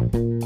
Bye.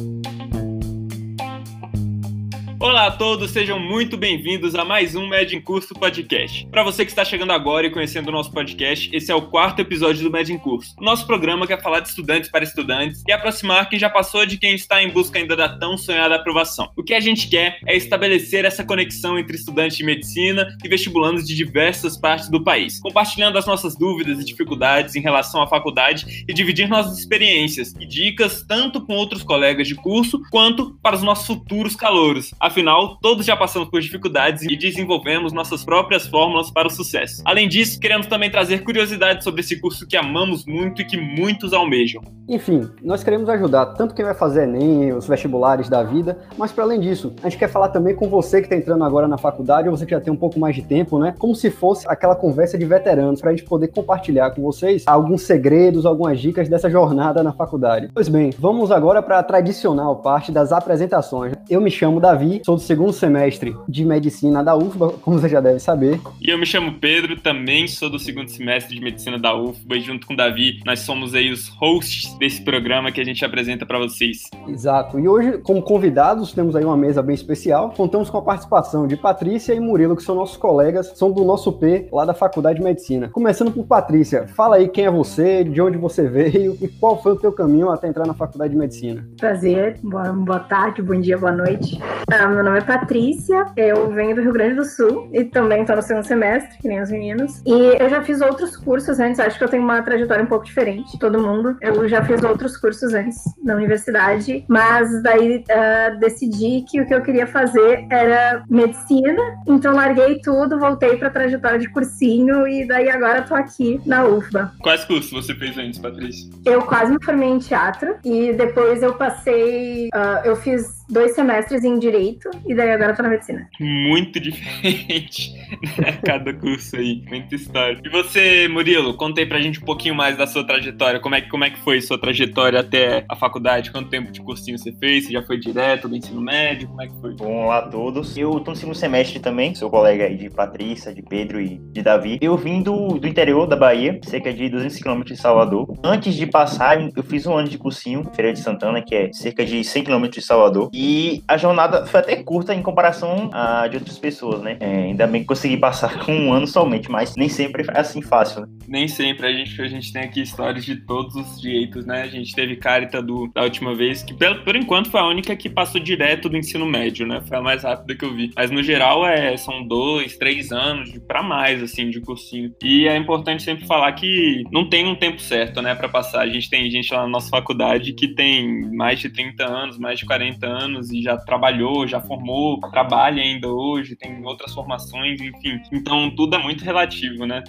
Olá a todos, sejam muito bem-vindos a mais um Med em Curso Podcast. Para você que está chegando agora e conhecendo o nosso podcast, esse é o quarto episódio do Med em Curso. Nosso programa quer falar de estudantes para estudantes e aproximar quem já passou de quem está em busca ainda da tão sonhada aprovação. O que a gente quer é estabelecer essa conexão entre estudantes de medicina e vestibulandos de diversas partes do país, compartilhando as nossas dúvidas e dificuldades em relação à faculdade e dividir nossas experiências e dicas tanto com outros colegas de curso quanto para os nossos futuros calouros. Afinal, todos já passamos por dificuldades e desenvolvemos nossas próprias fórmulas para o sucesso. Além disso, queremos também trazer curiosidades sobre esse curso que amamos muito e que muitos almejam. Enfim, nós queremos ajudar tanto quem vai fazer Enem, os vestibulares da vida, mas para além disso, a gente quer falar também com você que está entrando agora na faculdade, ou você que já tem um pouco mais de tempo, né? Como se fosse aquela conversa de veteranos, para a gente poder compartilhar com vocês alguns segredos, algumas dicas dessa jornada na faculdade. Pois bem, vamos agora para a tradicional parte das apresentações. Eu me chamo Davi, sou do segundo semestre de medicina da UFBA, como você já deve saber. E eu me chamo Pedro, também sou do segundo semestre de medicina da UFBA, e junto com o Davi, nós somos aí os hosts desse programa que a gente apresenta para vocês. Exato. E hoje, como convidados, temos aí uma mesa bem especial. Contamos com a participação de Patrícia e Murilo, que são nossos colegas, são do nosso P lá da Faculdade de Medicina. Começando por Patrícia, fala aí quem é você, de onde você veio e qual foi o teu caminho até entrar na Faculdade de Medicina. Prazer, boa, boa tarde, bom dia, boa noite. Ah, meu nome é Patrícia, eu venho do Rio Grande do Sul e também estou no segundo semestre, que nem os meninos. E eu já fiz outros cursos antes, acho que eu tenho uma trajetória um pouco diferente de todo mundo. Eu já fiz outros cursos antes na universidade, mas daí uh, decidi que o que eu queria fazer era medicina, então larguei tudo, voltei para a trajetória de cursinho e daí agora tô aqui na UFBA. Quais cursos você fez antes, Patrícia? Eu quase me formei em teatro e depois eu passei, uh, eu fiz dois semestres em direito e daí agora eu tô na medicina. Muito diferente, né? Cada curso aí, muita história. E você, Murilo, conta aí pra gente um pouquinho mais da sua trajetória. Como é que, como é que foi sua trajetória até a faculdade? Quanto tempo de cursinho você fez? Você já foi direto do ensino médio? Como é que foi? Bom, olá a todos. Eu tô no segundo semestre também, sou colega aí de Patrícia, de Pedro e de Davi. Eu vim do, do interior da Bahia, cerca de 200 quilômetros de Salvador. Antes de passar, eu fiz um ano de cursinho, Feira de Santana, que é cerca de 100 quilômetros de Salvador. E a jornada foi até curta em comparação a de outras pessoas, né? É, ainda bem que consegui passar com um ano somente, mas nem sempre é assim fácil, né? Nem sempre. A gente, a gente tem aqui histórias de todos os jeitos, né? A gente teve Carita do, da última vez, que por, por enquanto foi a única que passou direto do ensino médio, né? Foi a mais rápida que eu vi. Mas no geral é, são dois, três anos para mais, assim, de cursinho. E é importante sempre falar que não tem um tempo certo, né, para passar. A gente tem gente lá na nossa faculdade que tem mais de 30 anos, mais de 40 anos e já trabalhou, já formou, trabalha ainda hoje, tem outras formações, enfim. Então tudo é muito relativo, né?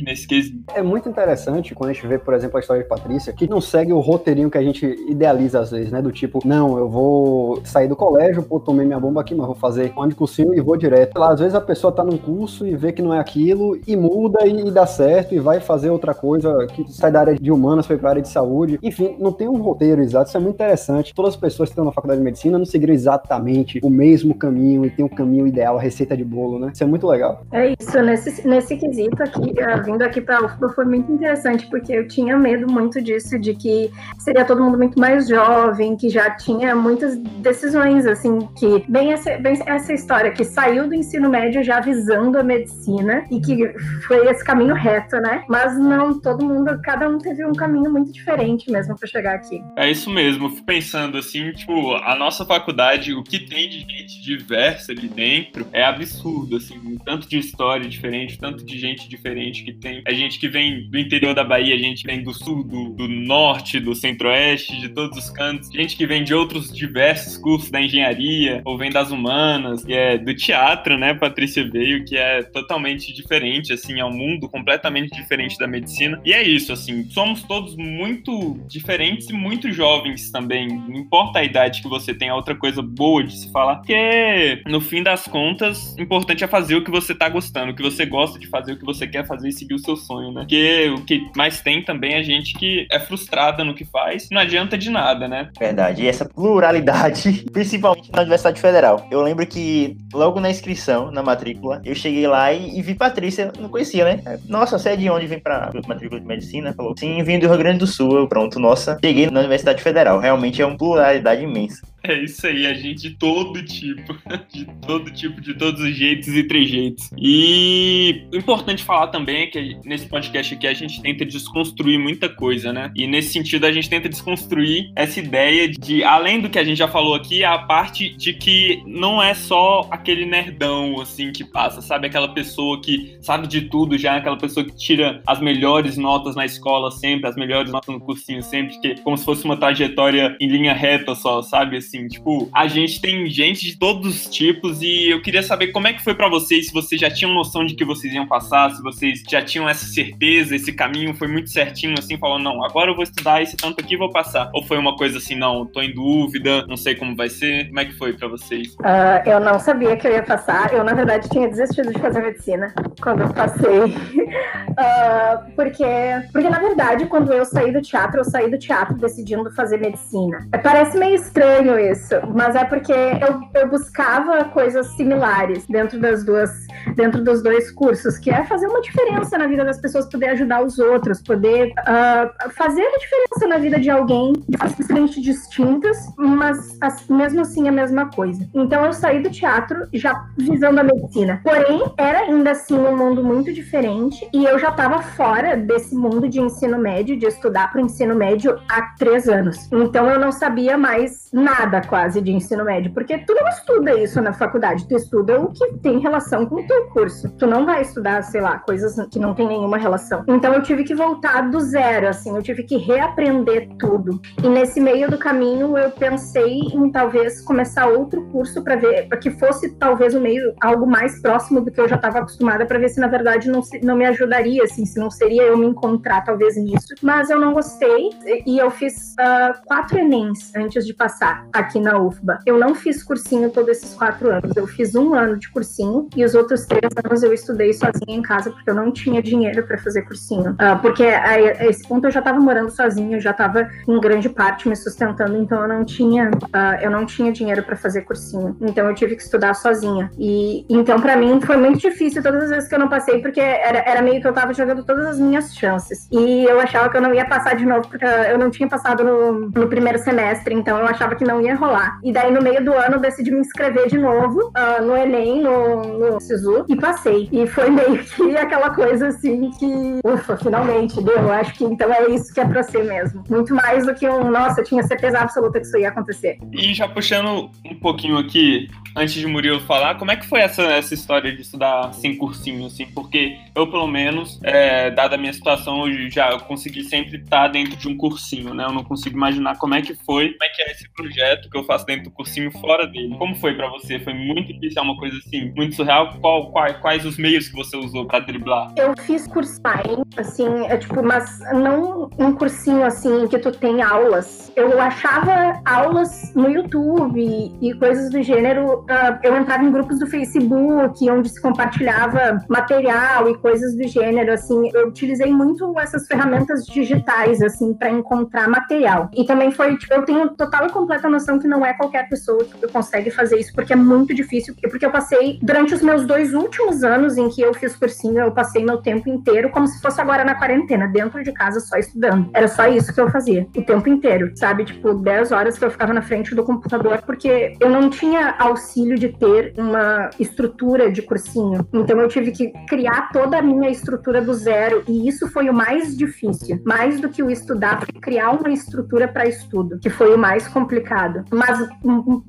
Nesse quesito. É muito interessante quando a gente vê, por exemplo, a história de Patrícia, que não segue o roteirinho que a gente idealiza às vezes, né? Do tipo, não, eu vou sair do colégio, pô, tomei minha bomba aqui, mas vou fazer um ano de cursinho e vou direto. Lá, às vezes a pessoa tá num curso e vê que não é aquilo e muda e, e dá certo e vai fazer outra coisa que sai da área de humanas, foi pra área de saúde. Enfim, não tem um roteiro exato, isso é muito interessante. Todas as pessoas que estão na faculdade de medicina não seguiram exatamente o mesmo caminho e tem um caminho ideal, a receita de bolo, né? Isso é muito legal. É isso, nesse, nesse quesito aqui, vindo aqui para a UFBA foi muito interessante, porque eu tinha medo muito disso, de que seria todo mundo muito mais jovem, que já tinha muitas decisões, assim, que bem essa, bem essa história, que saiu do ensino médio já visando a medicina e que foi esse caminho reto, né? Mas não, todo mundo, cada um teve um caminho muito diferente mesmo para chegar aqui. É isso mesmo, fico pensando assim, tipo, a nossa faculdade, o que tem de gente diversa ali dentro é absurdo, assim, tanto de história diferente, tanto de gente diferente que tem a gente que vem do interior da Bahia, a gente vem do sul, do, do norte, do centro-oeste, de todos os cantos, gente que vem de outros diversos cursos da engenharia, ou vem das humanas, que é do teatro, né? Patrícia veio, que é totalmente diferente, assim, é um mundo completamente diferente da medicina. E é isso, assim, somos todos muito diferentes e muito jovens também. Não importa a idade que você tem, é outra coisa boa de se falar, porque no fim das contas, importante é fazer o que você tá gostando, o que você gosta de fazer, o que você quer fazer seguir o seu sonho, né? Porque o que mais tem também é gente que é frustrada no que faz, não adianta de nada, né? Verdade. E essa pluralidade, principalmente na Universidade Federal. Eu lembro que logo na inscrição, na matrícula, eu cheguei lá e, e vi Patrícia, não conhecia, né? Nossa, você é de onde vem pra matrícula de medicina? Falou, sim, vim do Rio Grande do Sul. Eu, pronto, nossa, cheguei na Universidade Federal. Realmente é uma pluralidade imensa. É isso aí, a gente de todo tipo, de todo tipo, de todos os jeitos e trejeitos. E importante falar também é que nesse podcast aqui a gente tenta desconstruir muita coisa, né? E nesse sentido a gente tenta desconstruir essa ideia de, além do que a gente já falou aqui, a parte de que não é só aquele nerdão, assim, que passa, sabe? Aquela pessoa que sabe de tudo já, aquela pessoa que tira as melhores notas na escola sempre, as melhores notas no cursinho sempre, que como se fosse uma trajetória em linha reta só, sabe? Assim, tipo, a gente tem gente de todos os tipos e eu queria saber como é que foi para vocês, se vocês já tinham noção de que vocês iam passar, se vocês já tinham essa certeza, esse caminho foi muito certinho, assim, falando, não, agora eu vou estudar esse tanto aqui e vou passar. Ou foi uma coisa assim, não, tô em dúvida, não sei como vai ser. Como é que foi para vocês? Uh, eu não sabia que eu ia passar. Eu, na verdade, tinha desistido de fazer medicina quando eu passei. uh, porque, porque, na verdade, quando eu saí do teatro, eu saí do teatro decidindo fazer medicina. Parece meio estranho isso, mas é porque eu, eu buscava coisas similares dentro das duas, dentro dos dois cursos, que é fazer uma diferença na vida das pessoas, poder ajudar os outros, poder uh, fazer a diferença na vida de alguém extremamente distintas, mas as, mesmo assim a mesma coisa. Então eu saí do teatro já visando a medicina. Porém, era ainda assim um mundo muito diferente e eu já estava fora desse mundo de ensino médio, de estudar para o ensino médio há três anos. Então eu não sabia mais nada nada quase de ensino médio, porque tu não estuda isso na faculdade, tu estuda o que tem relação com o teu curso. Tu não vai estudar, sei lá, coisas que não tem nenhuma relação. Então eu tive que voltar do zero, assim, eu tive que reaprender tudo. E nesse meio do caminho eu pensei em talvez começar outro curso para ver, para que fosse talvez o meio algo mais próximo do que eu já estava acostumada para ver se na verdade não, se, não me ajudaria, assim, se não seria eu me encontrar talvez nisso. Mas eu não gostei e eu fiz uh, quatro Enems antes de passar aqui na UFBA. Eu não fiz cursinho todos esses quatro anos. Eu fiz um ano de cursinho e os outros três anos eu estudei sozinha em casa porque eu não tinha dinheiro para fazer cursinho. Uh, porque a, a, esse ponto eu já estava morando sozinha, eu já estava em grande parte me sustentando, então eu não tinha, uh, eu não tinha dinheiro para fazer cursinho. Então eu tive que estudar sozinha. E então para mim foi muito difícil todas as vezes que eu não passei porque era, era meio que eu estava jogando todas as minhas chances. E eu achava que eu não ia passar de novo porque eu não tinha passado no, no primeiro semestre, então eu achava que não ia rolar. E daí, no meio do ano, eu decidi me inscrever de novo uh, no Enem, no, no SISU, e passei. E foi meio que aquela coisa assim que, ufa, finalmente, deu. Eu acho que então é isso que é pra ser mesmo. Muito mais do que um, nossa, eu tinha certeza absoluta que isso ia acontecer. E já puxando um pouquinho aqui, antes de Murilo falar, como é que foi essa, essa história de estudar sem cursinho, assim? Porque eu, pelo menos, é, dada a minha situação, eu já consegui sempre estar dentro de um cursinho, né? Eu não consigo imaginar como é que foi, como é que é esse projeto que eu faço dentro do cursinho fora dele. Como foi para você? Foi muito difícil, é uma coisa assim, muito surreal? Qual, quais, quais os meios que você usou para driblar? Eu fiz cursinho, assim, é tipo, mas não um cursinho assim que tu tem aulas. Eu achava aulas no YouTube e coisas do gênero uh, eu entrava em grupos do Facebook, onde se compartilhava material e coisas do gênero, assim, eu utilizei muito essas ferramentas digitais, assim, para encontrar material. E também foi, tipo, eu tenho total e completa noção que não é qualquer pessoa que consegue fazer isso, porque é muito difícil, porque eu passei, durante os meus dois últimos anos em que eu fiz cursinho, eu passei meu tempo inteiro como se fosse agora na quarentena, dentro de casa, só estudando. Era só isso que eu fazia, o tempo inteiro, sabe? Tipo, 10 horas que eu ficava na frente do computador, porque eu não tinha auxílio de ter uma estrutura de cursinho. Então eu tive que criar toda a minha estrutura do zero e isso foi o mais difícil, mais do que o estudar, foi criar uma estrutura para estudo, que foi o mais complicado. Mas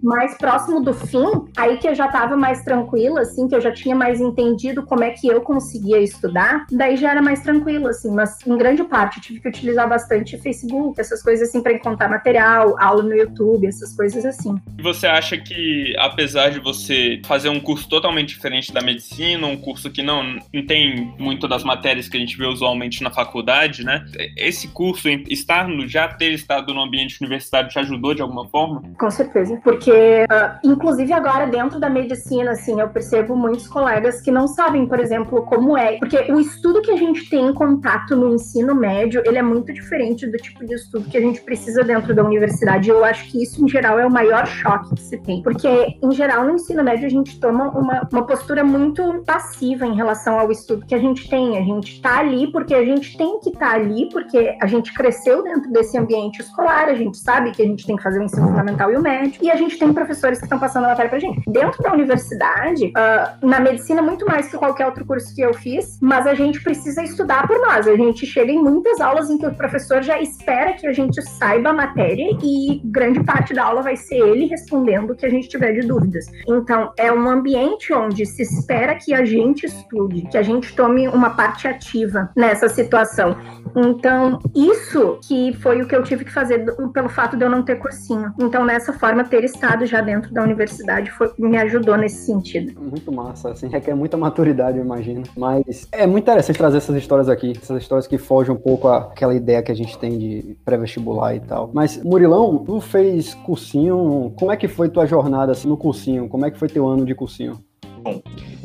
mais próximo do fim, aí que eu já estava mais tranquila, assim, que eu já tinha mais entendido como é que eu conseguia estudar, daí já era mais tranquilo, assim. Mas em grande parte tive que utilizar bastante Facebook, essas coisas assim para encontrar material, aula no YouTube, essas coisas assim. Você acha que apesar apesar de você fazer um curso totalmente diferente da medicina, um curso que não, não tem muito das matérias que a gente vê usualmente na faculdade, né? Esse curso, estar no, já ter estado no ambiente universitário te ajudou de alguma forma? Forma. Com certeza, porque uh, inclusive agora dentro da medicina, assim, eu percebo muitos colegas que não sabem, por exemplo, como é, porque o estudo que a gente tem em contato no ensino médio, ele é muito diferente do tipo de estudo que a gente precisa dentro da universidade. Eu acho que isso, em geral, é o maior choque que se tem, porque em geral no ensino médio a gente toma uma, uma postura muito passiva em relação ao estudo que a gente tem. A gente tá ali porque a gente tem que estar tá ali, porque a gente cresceu dentro desse ambiente escolar, a gente sabe que a gente tem que fazer o ensino fundamental e o médio, e a gente tem professores que estão passando a matéria pra gente. Dentro da universidade, uh, na medicina, muito mais que qualquer outro curso que eu fiz, mas a gente precisa estudar por nós. A gente chega em muitas aulas em que o professor já espera que a gente saiba a matéria e grande parte da aula vai ser ele respondendo o que a gente tiver de dúvidas. Então, é um ambiente onde se espera que a gente estude, que a gente tome uma parte ativa nessa situação. Então, isso que foi o que eu tive que fazer pelo fato de eu não ter cursinho. Então, nessa forma, ter estado já dentro da universidade foi, me ajudou nesse sentido. Muito massa, assim, requer muita maturidade, eu imagino. Mas é muito interessante trazer essas histórias aqui, essas histórias que fogem um pouco àquela ideia que a gente tem de pré-vestibular e tal. Mas, Murilão, tu fez cursinho, como é que foi tua jornada assim, no cursinho? Como é que foi teu ano de cursinho? Bom,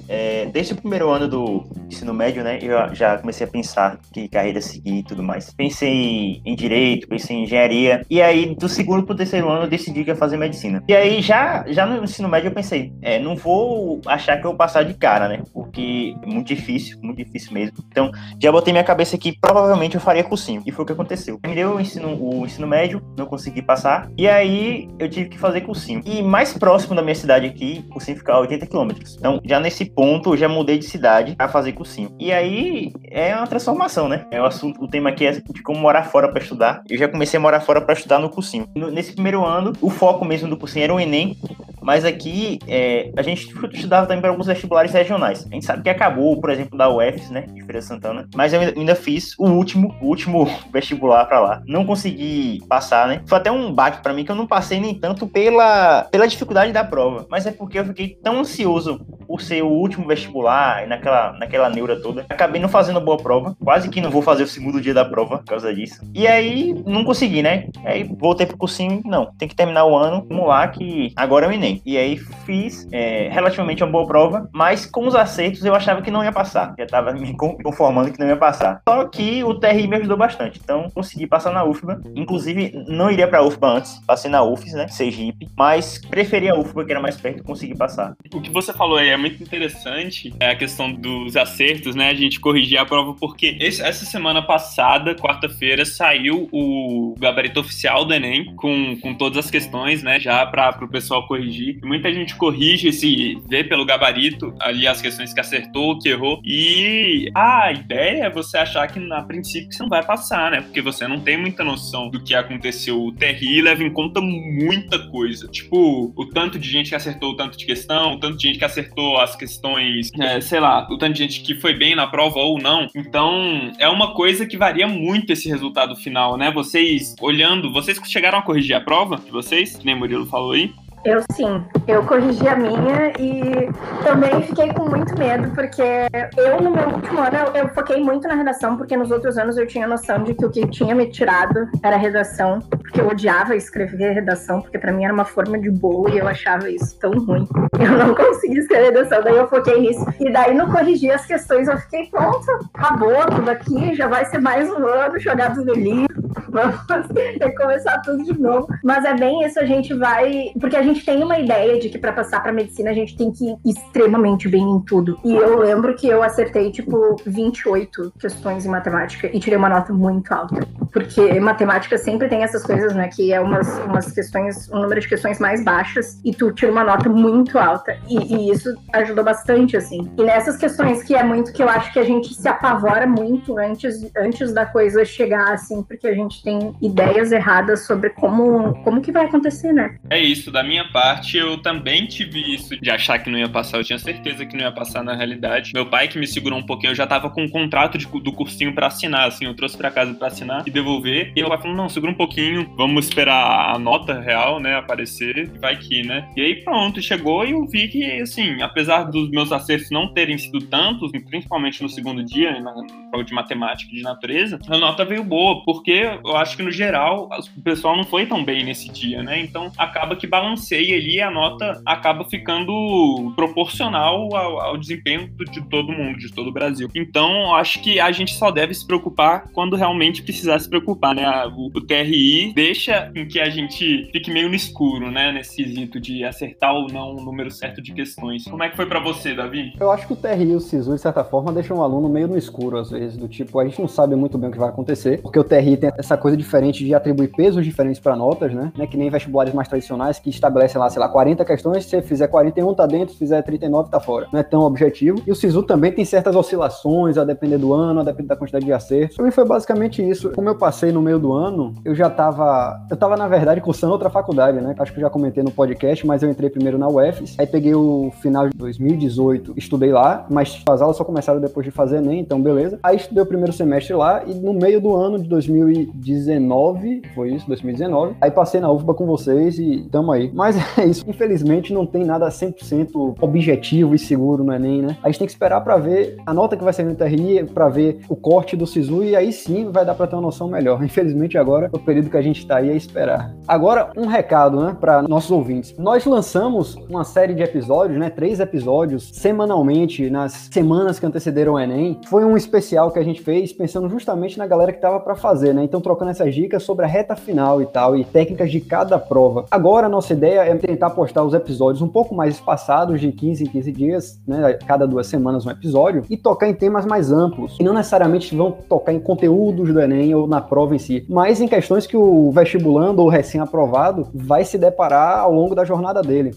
é, desde o primeiro ano do ensino médio, né, eu já comecei a pensar que carreira seguir e tudo mais. Pensei em direito, pensei em engenharia, e aí do segundo pro terceiro ano eu decidi que ia fazer medicina. E aí já, já no ensino médio eu pensei, é, não vou achar que eu vou passar de cara, né, porque é muito difícil, muito difícil mesmo. Então já botei minha cabeça que provavelmente eu faria cursinho, e foi o que aconteceu. Deu o ensino, o ensino médio, não consegui passar, e aí eu tive que fazer cursinho. E mais próximo da minha cidade aqui, o cursinho fica a 80 quilômetros. Então já nesse ponto eu já mudei de cidade a fazer cursinho. E aí é uma transformação, né? É o assunto, o tema aqui é de como morar fora para estudar. Eu já comecei a morar fora para estudar no cursinho. Nesse primeiro ano, o foco mesmo do cursinho era o Enem, mas aqui é, a gente estudava também para alguns vestibulares regionais. A gente sabe que acabou, por exemplo, da UFS, né, de Feira Santana, mas eu ainda fiz o último, o último vestibular para lá. Não consegui passar, né? Foi até um baque para mim que eu não passei nem tanto pela, pela dificuldade da prova, mas é porque eu fiquei tão ansioso por ser o último vestibular, e naquela, naquela neura toda. Acabei não fazendo boa prova, quase que não vou fazer o segundo dia da prova por causa disso. E aí não consegui, né? Aí voltei pro cursinho, não, tem que terminar o ano, vamos lá que agora é o E aí fiz é, relativamente uma boa prova, mas com os acertos eu achava que não ia passar. Já tava me conformando que não ia passar. Só que o TRI me ajudou bastante, então consegui passar na UFBA. Inclusive, não iria pra UFBA antes, passei na UFES, né? Sergipe, mas preferi a UFBA, que era mais perto, consegui passar. O que você falou aí é muito interessante, é a questão dos acertos, né? A gente corrigir a prova, porque esse, essa semana passada, quarta-feira, saiu o gabarito oficial do Enem, com, com todas as questões, né? Já para o pessoal corrigir. Muita gente corrige, se vê pelo gabarito ali as questões que acertou, que errou. E a ideia é você achar que, a princípio, você não vai passar, né? Porque você não tem muita noção do que aconteceu. O TRI leva em conta muita coisa. Tipo, o tanto de gente que acertou o tanto de questão, o tanto de gente que acertou as questões, é, sei lá, o tanto de gente que foi bem na prova ou não. Então, é uma coisa que varia muito esse resultado final, né? Vocês olhando, vocês chegaram a corrigir a prova de vocês, que nem o Murilo falou aí? Eu sim, eu corrigi a minha e também fiquei com muito medo, porque eu no meu último ano eu, eu, foquei muito na redação, porque nos outros anos eu tinha noção de que o que tinha me tirado era redação, porque eu odiava escrever redação, porque para mim era uma forma de bolo e eu achava isso tão ruim. Eu não conseguia escrever redação, daí eu foquei nisso. E daí no corrigir as questões eu fiquei pronta, acabou tudo aqui, já vai ser mais um ano jogado no livro, vamos começar tudo de novo. Mas é bem isso, a gente vai, porque a gente tem uma ideia de que para passar para medicina a gente tem que ir extremamente bem em tudo. E eu lembro que eu acertei tipo 28 questões em matemática e tirei uma nota muito alta. Porque matemática sempre tem essas coisas, né, que é umas, umas questões, um número de questões mais baixas e tu tira uma nota muito alta. E, e isso ajudou bastante, assim. E nessas questões que é muito que eu acho que a gente se apavora muito antes, antes da coisa chegar, assim, porque a gente tem ideias erradas sobre como, como que vai acontecer, né? É isso, da minha minha parte, eu também tive isso de achar que não ia passar. Eu tinha certeza que não ia passar na realidade. Meu pai que me segurou um pouquinho, eu já tava com um contrato de, do cursinho para assinar, assim, eu trouxe para casa para assinar e devolver. E meu pai falou: não, segura um pouquinho, vamos esperar a nota real, né, aparecer, vai que, né? E aí pronto, chegou e eu vi que, assim, apesar dos meus acertos não terem sido tantos, principalmente no segundo dia, na prova de matemática de natureza, a nota veio boa, porque eu acho que no geral o pessoal não foi tão bem nesse dia, né? Então acaba que balanceia ali e a nota acaba ficando proporcional ao, ao desempenho de todo mundo, de todo o Brasil. Então acho que a gente só deve se preocupar quando realmente precisar se preocupar, né? O, o TRI deixa em que a gente fique meio no escuro, né? Nesse quesito de acertar ou não o número certo de questões. Como é que foi para você, Davi? Eu acho que o TRI e o SISU, de certa forma, deixam o aluno meio no escuro, às vezes, do tipo, a gente não sabe muito bem o que vai acontecer, porque o TRI tem essa coisa diferente de atribuir pesos diferentes para notas, né? né? Que nem vestibulares mais tradicionais que estabelecem lá, sei lá, 40 questões, se você fizer 41 tá dentro, se fizer 39 tá fora. Não é tão objetivo. E o SISU também tem certas oscilações, a depender do ano, a depender da quantidade de acertos. Para mim foi basicamente isso. Como eu passei no meio do ano, eu já tava, eu tava na verdade cursando outra faculdade, né? Acho que eu já comentei no podcast, mas eu entrei primeiro na UFES, aí peguei o final de 2018, estudei lá, mas as aulas só começaram depois de fazer ENEM, então beleza. Aí estudei o primeiro semestre lá e no meio do ano de 2019, foi isso, 2019, aí passei na UFBA com vocês e tamo aí. Mas é isso, infelizmente não tem nada 100% objetivo e seguro no ENEM, né? A gente tem que esperar para ver a nota que vai sair no TRI, para ver o corte do SISU e aí sim vai dar para ter uma noção melhor. Infelizmente agora, o período que a gente tá aí é esperar. Agora, um recado, né, para nossos ouvintes. Nós lançamos uma série de episódios, né, três episódios semanalmente nas semanas que antecederam o Enem. Foi um especial que a gente fez pensando justamente na galera que tava para fazer, né? Então trocando essas dicas sobre a reta final e tal e técnicas de cada prova. Agora nossa ideia é tentar postar os episódios um pouco mais espaçados, de 15 em 15 dias, né, cada duas semanas um episódio e tocar em temas mais amplos. E não necessariamente vão tocar em conteúdos do Enem ou na prova em si, mas em questões que o vestibulando ou recém-aprovado vai se deparar ao longo da jornada dele.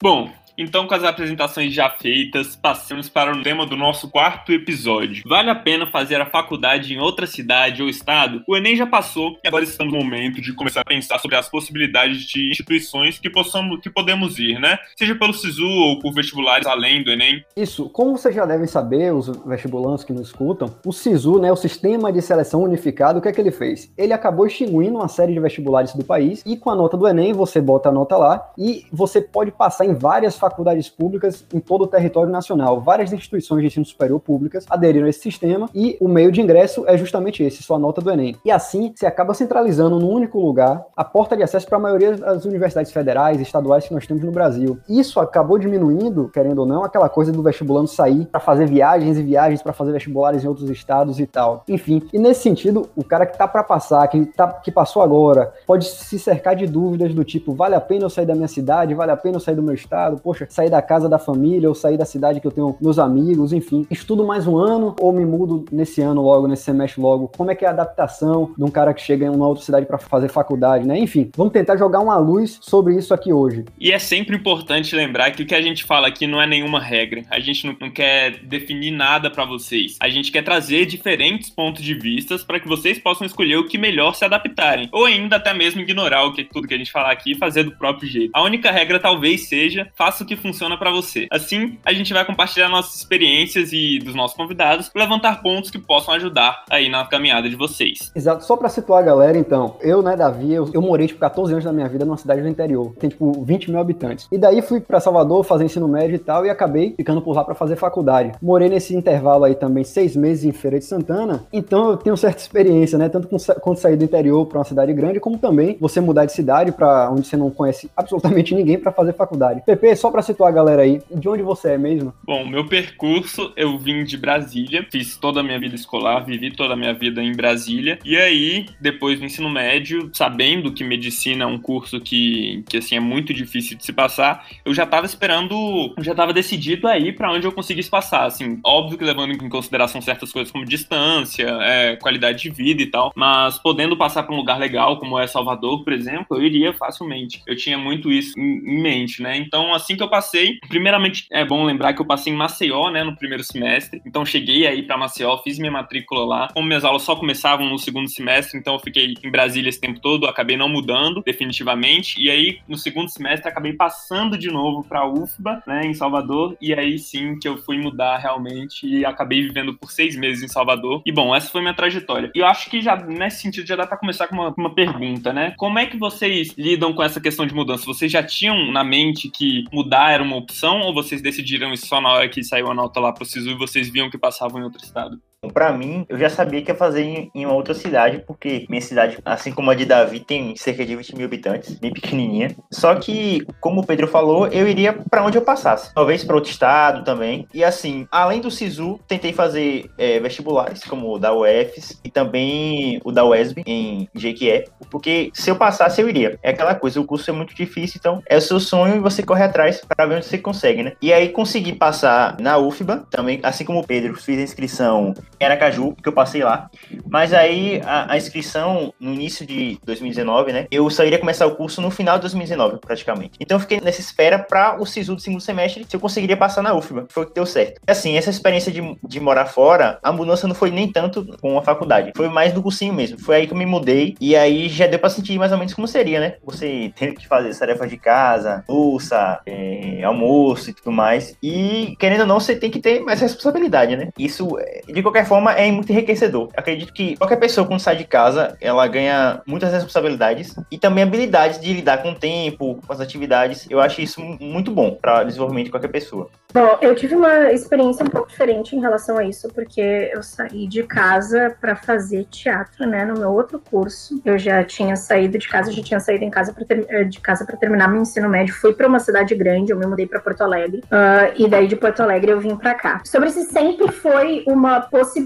Bom, então, com as apresentações já feitas, passamos para o tema do nosso quarto episódio. Vale a pena fazer a faculdade em outra cidade ou estado? O Enem já passou e agora estamos no momento de começar a pensar sobre as possibilidades de instituições que possamos, que podemos ir, né? Seja pelo SISU ou por vestibulares além do Enem. Isso, como vocês já devem saber, os vestibulantes que nos escutam, o SISU, né, o Sistema de Seleção Unificado, o que é que ele fez? Ele acabou extinguindo uma série de vestibulares do país e com a nota do Enem você bota a nota lá e você pode passar em várias faculdades faculdades públicas em todo o território nacional. Várias instituições de ensino superior públicas aderiram a esse sistema e o meio de ingresso é justamente esse, sua nota do Enem. E assim, se acaba centralizando num único lugar a porta de acesso para a maioria das universidades federais e estaduais que nós temos no Brasil. Isso acabou diminuindo, querendo ou não, aquela coisa do vestibulando sair para fazer viagens e viagens para fazer vestibulares em outros estados e tal. Enfim, e nesse sentido, o cara que tá para passar, que, tá, que passou agora, pode se cercar de dúvidas do tipo, vale a pena eu sair da minha cidade, vale a pena eu sair do meu estado, poxa, poxa, sair da casa da família ou sair da cidade que eu tenho meus amigos, enfim. Estudo mais um ano ou me mudo nesse ano logo, nesse semestre logo? Como é que é a adaptação de um cara que chega em uma outra cidade para fazer faculdade, né? Enfim, vamos tentar jogar uma luz sobre isso aqui hoje. E é sempre importante lembrar que o que a gente fala aqui não é nenhuma regra. A gente não, não quer definir nada para vocês. A gente quer trazer diferentes pontos de vistas para que vocês possam escolher o que melhor se adaptarem. Ou ainda até mesmo ignorar o que tudo que a gente falar aqui e fazer do próprio jeito. A única regra talvez seja faça que funciona para você. Assim, a gente vai compartilhar nossas experiências e dos nossos convidados, levantar pontos que possam ajudar aí na caminhada de vocês. Exato. Só para situar a galera, então, eu, né, Davi, eu, eu, morei, tipo, 14 anos da minha vida numa cidade do interior. Tem, tipo, 20 mil habitantes. E daí fui para Salvador fazer ensino médio e tal, e acabei ficando por lá para fazer faculdade. Morei nesse intervalo aí também seis meses em Feira de Santana, então eu tenho certa experiência, né, tanto com, quando sair do interior para uma cidade grande, como também você mudar de cidade para onde você não conhece absolutamente ninguém para fazer faculdade. PP, só para situar a galera aí, de onde você é mesmo? Bom, meu percurso, eu vim de Brasília, fiz toda a minha vida escolar, vivi toda a minha vida em Brasília, e aí, depois do ensino médio, sabendo que medicina é um curso que, que assim, é muito difícil de se passar, eu já tava esperando, já tava decidido aí para onde eu conseguisse passar, assim, óbvio que levando em consideração certas coisas como distância, é, qualidade de vida e tal, mas podendo passar para um lugar legal, como é Salvador, por exemplo, eu iria facilmente. Eu tinha muito isso em, em mente, né? Então, assim que eu passei. Primeiramente, é bom lembrar que eu passei em Maceió, né, no primeiro semestre. Então cheguei aí para Maceió, fiz minha matrícula lá. Como minhas aulas só começavam no segundo semestre, então eu fiquei em Brasília esse tempo todo, acabei não mudando definitivamente. E aí no segundo semestre acabei passando de novo para UFBA, né, em Salvador. E aí sim que eu fui mudar realmente e acabei vivendo por seis meses em Salvador. E bom, essa foi minha trajetória. E eu acho que já nesse sentido já dá para começar com uma, uma pergunta, né? Como é que vocês lidam com essa questão de mudança? Vocês já tinham na mente que mudar era uma opção ou vocês decidiram isso só na hora que saiu a nota lá pro SISU e vocês viam que passavam em outro estado? Para mim, eu já sabia que ia fazer em, em, uma outra cidade, porque minha cidade, assim como a de Davi, tem cerca de 20 mil habitantes, bem pequenininha. Só que, como o Pedro falou, eu iria para onde eu passasse. Talvez para outro estado também. E assim, além do SISU, tentei fazer é, vestibulares, como o da UFS e também o da UESB, em Jequié. Porque se eu passasse, eu iria. É aquela coisa, o curso é muito difícil, então é o seu sonho e você corre atrás para ver onde você consegue, né? E aí consegui passar na UFBA, também, assim como o Pedro, fiz a inscrição em Aracaju, que eu passei lá. Mas aí a, a, inscrição no início de 2019, né? Eu só iria começar o curso no final de 2019, praticamente. Então eu fiquei nessa espera para o SISU do segundo semestre, se eu conseguiria passar na UFBA. Foi o que deu certo. Assim, essa experiência de, de morar fora, a mudança não foi nem tanto com a faculdade, foi mais no cursinho mesmo. Foi aí que eu me mudei e aí já deu para sentir mais ou menos como seria, né? Você tem que fazer tarefas de casa, louça, é, almoço e tudo mais. E querendo ou não, você tem que ter mais responsabilidade, né? Isso, de qualquer forma, é muito enriquecedor. Acredito que qualquer pessoa, quando sai de casa, ela ganha muitas responsabilidades e também habilidades de lidar com o tempo, com as atividades. Eu acho isso muito bom para desenvolvimento de qualquer pessoa. Bom, eu tive uma experiência um pouco diferente em relação a isso, porque eu saí de casa para fazer teatro, né, no meu outro curso. Eu já tinha saído de casa, já tinha saído em casa ter, eh, de casa para terminar meu ensino médio. Fui para uma cidade grande, eu me mudei para Porto Alegre, uh, e daí de Porto Alegre eu vim para cá. Sobre se sempre foi uma possibilidade,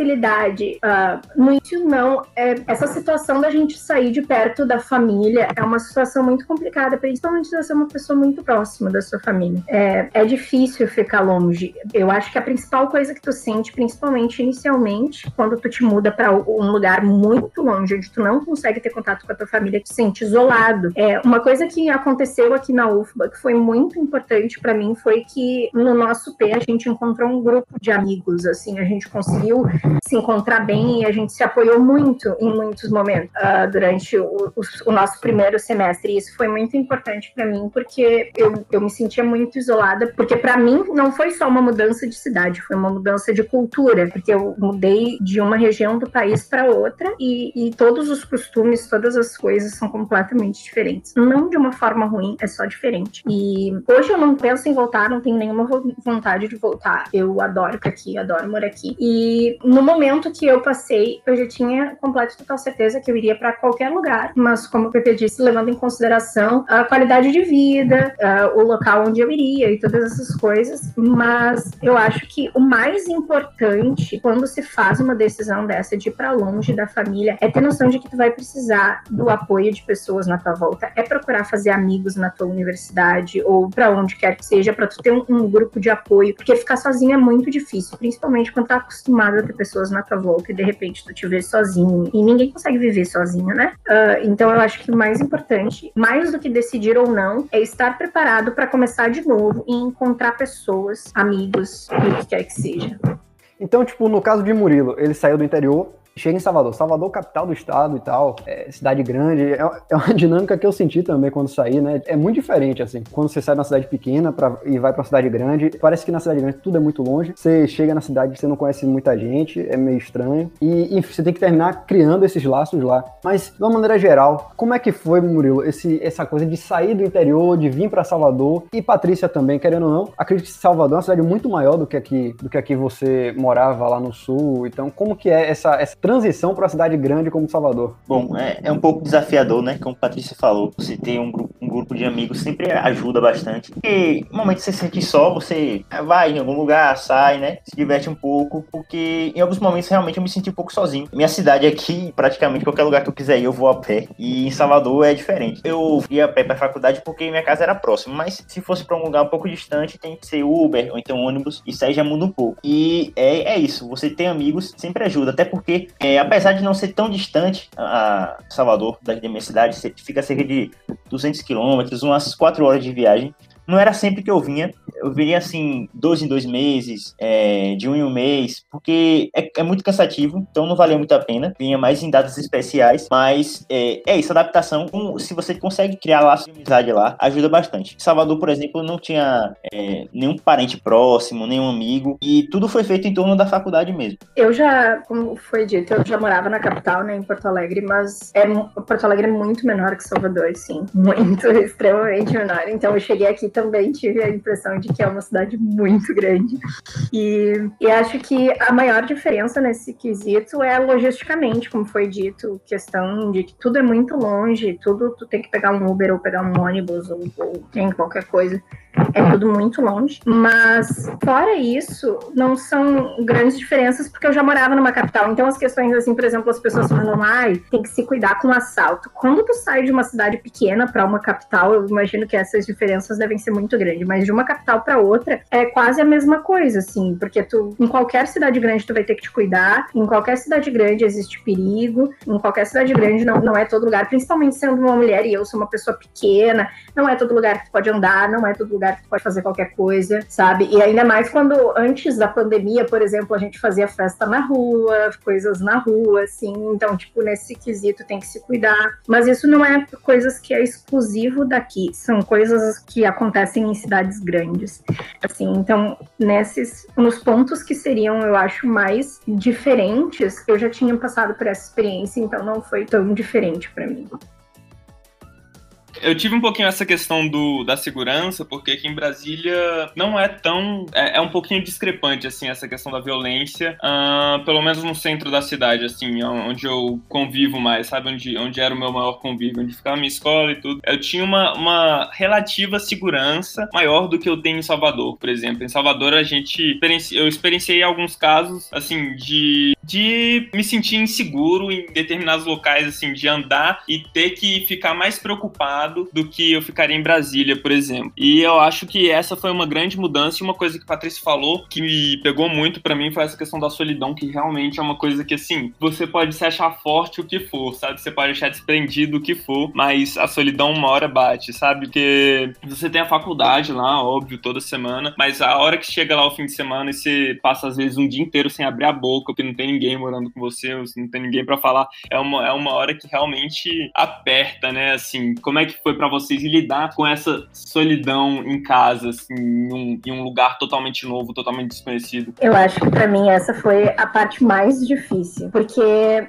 uh, no início não. É, essa situação da gente sair de perto da família é uma situação muito complicada, principalmente se você é uma pessoa muito próxima da sua família. É, é difícil ficar longe. Eu acho que a principal coisa que tu sente, principalmente inicialmente, quando tu te muda para um lugar muito longe, onde tu não consegue ter contato com a tua família, tu se sente isolado. É, uma coisa que aconteceu aqui na UFBA, que foi muito importante para mim, foi que no nosso P a gente encontrou um grupo de amigos, assim, a gente conseguiu se encontrar bem e a gente se apoiou muito em muitos momentos uh, durante o, o, o, nosso primeiro semestre. E isso foi muito importante para mim, porque eu, eu me sentia muito isolada, porque para mim não foi só uma mudança de cidade, foi uma mudança de cultura, porque eu mudei de uma região do país para outra e, e, todos os costumes, todas as coisas são completamente diferentes. Não de uma forma ruim, é só diferente. E hoje eu não penso em voltar, não tenho nenhuma vontade de voltar. Eu adoro ficar aqui, adoro morar aqui. E no momento que eu passei, eu já tinha completa total certeza que eu iria para qualquer lugar, mas como o Pepe disse, levando em consideração a qualidade de vida, uh, o local onde eu iria e todas essas coisas, mas eu acho que o mais importante quando se faz uma decisão dessa de ir para longe da família é ter noção de que tu vai precisar do apoio de pessoas na tua volta, é procurar fazer amigos na tua universidade ou para onde quer que seja para tu ter um, um, grupo de apoio, porque ficar sozinho é muito difícil, principalmente quando tá acostumado a ter pessoas na tua volta e de repente tu te vê sozinho e ninguém consegue viver sozinho, né? Uh, então eu acho que o mais importante, mais do que decidir ou não, é estar preparado para começar de novo e encontrar pessoas amigos, o que quer que seja. Então, tipo, no caso de Murilo, ele saiu do interior, chega em Salvador. Salvador, capital do estado e tal, é, cidade grande. É, é, uma dinâmica que eu senti também quando saí, né? É muito diferente, assim. Quando você sai de uma cidade pequena pra, e vai pra cidade grande, parece que na cidade grande tudo é muito longe. Você chega na cidade, você não conhece muita gente, é meio estranho. E, e você tem que terminar criando esses laços lá. Mas, de uma maneira geral, como é que foi, Murilo, esse, essa coisa de sair do interior, de vir para Salvador? E Patrícia também, querendo ou não, acredito que Salvador é uma cidade muito maior do que aqui, do que aqui você morava lá no sul. Então, como que é essa, essa transição para uma cidade grande como Salvador? Bom, é, é um pouco desafiador, né? Como a Patrícia falou, você ter um grupo, um grupo de amigos sempre ajuda bastante. E no momento que você se sente só, você vai em algum lugar, sai, né? Se diverte um pouco, porque em alguns momentos realmente eu me senti um pouco sozinho. Minha cidade aqui, praticamente qualquer lugar que eu quiser ir, eu vou a pé. E em Salvador é diferente. Eu ia a pé para a faculdade porque minha casa era próxima, mas se fosse para um lugar um pouco distante, tem que ser Uber ou então ônibus. Isso aí já muda um pouco. E é, é isso, você tem amigos sempre ajuda, até porque é, apesar de não ser tão distante a Salvador, da minha cidade, fica cerca de 200 quilômetros, umas 4 horas de viagem. Não era sempre que eu vinha. Eu viria assim, dois em dois meses, é, de um em um mês, porque é, é, muito cansativo, então não valeu muito a pena. Vinha mais em datas especiais, mas é, é isso, adaptação. se você consegue criar laços de amizade lá, ajuda bastante. Salvador, por exemplo, não tinha é, nenhum parente próximo, nenhum amigo, e tudo foi feito em torno da faculdade mesmo. Eu já, como foi dito, eu já morava na capital, né, em Porto Alegre, mas é, Porto Alegre é muito menor que Salvador, sim. Muito, extremamente menor. Então eu cheguei aqui também, tive a impressão de que é uma cidade muito grande. E, e acho que a maior diferença nesse quesito é logisticamente, como foi dito, questão de que tudo é muito longe, tudo tu tem que pegar um Uber ou pegar um ônibus ou, ou tem qualquer coisa. É tudo muito longe. Mas, fora isso, não são grandes diferenças, porque eu já morava numa capital. Então, as questões, assim, por exemplo, as pessoas falam, ai, tem que se cuidar com assalto. Quando tu sai de uma cidade pequena para uma capital, eu imagino que essas diferenças devem ser muito grandes. Mas de uma capital para outra, é quase a mesma coisa, assim. Porque tu, em qualquer cidade grande, tu vai ter que te cuidar. Em qualquer cidade grande existe perigo. Em qualquer cidade grande não, não é todo lugar. Principalmente sendo uma mulher e eu sou uma pessoa pequena. Não é todo lugar que tu pode andar, não é todo lugar que tu pode fazer qualquer coisa, sabe? E ainda mais quando antes da pandemia, por exemplo, a gente fazia festa na rua, coisas na rua, assim. Então, tipo, nesse quesito tem que se cuidar. Mas isso não é coisas que é exclusivo daqui, são coisas que acontecem em cidades grandes. Assim, então, nesses nos pontos que seriam, eu acho, mais diferentes, eu já tinha passado por essa experiência, então não foi tão diferente para mim. Eu tive um pouquinho essa questão do, da segurança, porque aqui em Brasília não é tão. É, é um pouquinho discrepante, assim, essa questão da violência. Uh, pelo menos no centro da cidade, assim, onde eu convivo mais, sabe? Onde, onde era o meu maior convívio, onde ficava a minha escola e tudo. Eu tinha uma, uma relativa segurança maior do que eu tenho em Salvador, por exemplo. Em Salvador, a gente. Eu experienciei alguns casos, assim, de, de me sentir inseguro em determinados locais, assim, de andar e ter que ficar mais preocupado do que eu ficaria em Brasília, por exemplo. E eu acho que essa foi uma grande mudança e uma coisa que a Patrícia falou que me pegou muito para mim foi essa questão da solidão, que realmente é uma coisa que, assim, você pode se achar forte o que for, sabe? Você pode achar desprendido o que for, mas a solidão uma hora bate, sabe? Porque você tem a faculdade lá, óbvio, toda semana, mas a hora que chega lá o fim de semana e você passa, às vezes, um dia inteiro sem abrir a boca, porque não tem ninguém morando com você, não tem ninguém para falar, é uma, é uma hora que realmente aperta, né? Assim, como é que foi para vocês lidar com essa solidão em casa, assim, em um, em um lugar totalmente novo, totalmente desconhecido? Eu acho que para mim essa foi a parte mais difícil, porque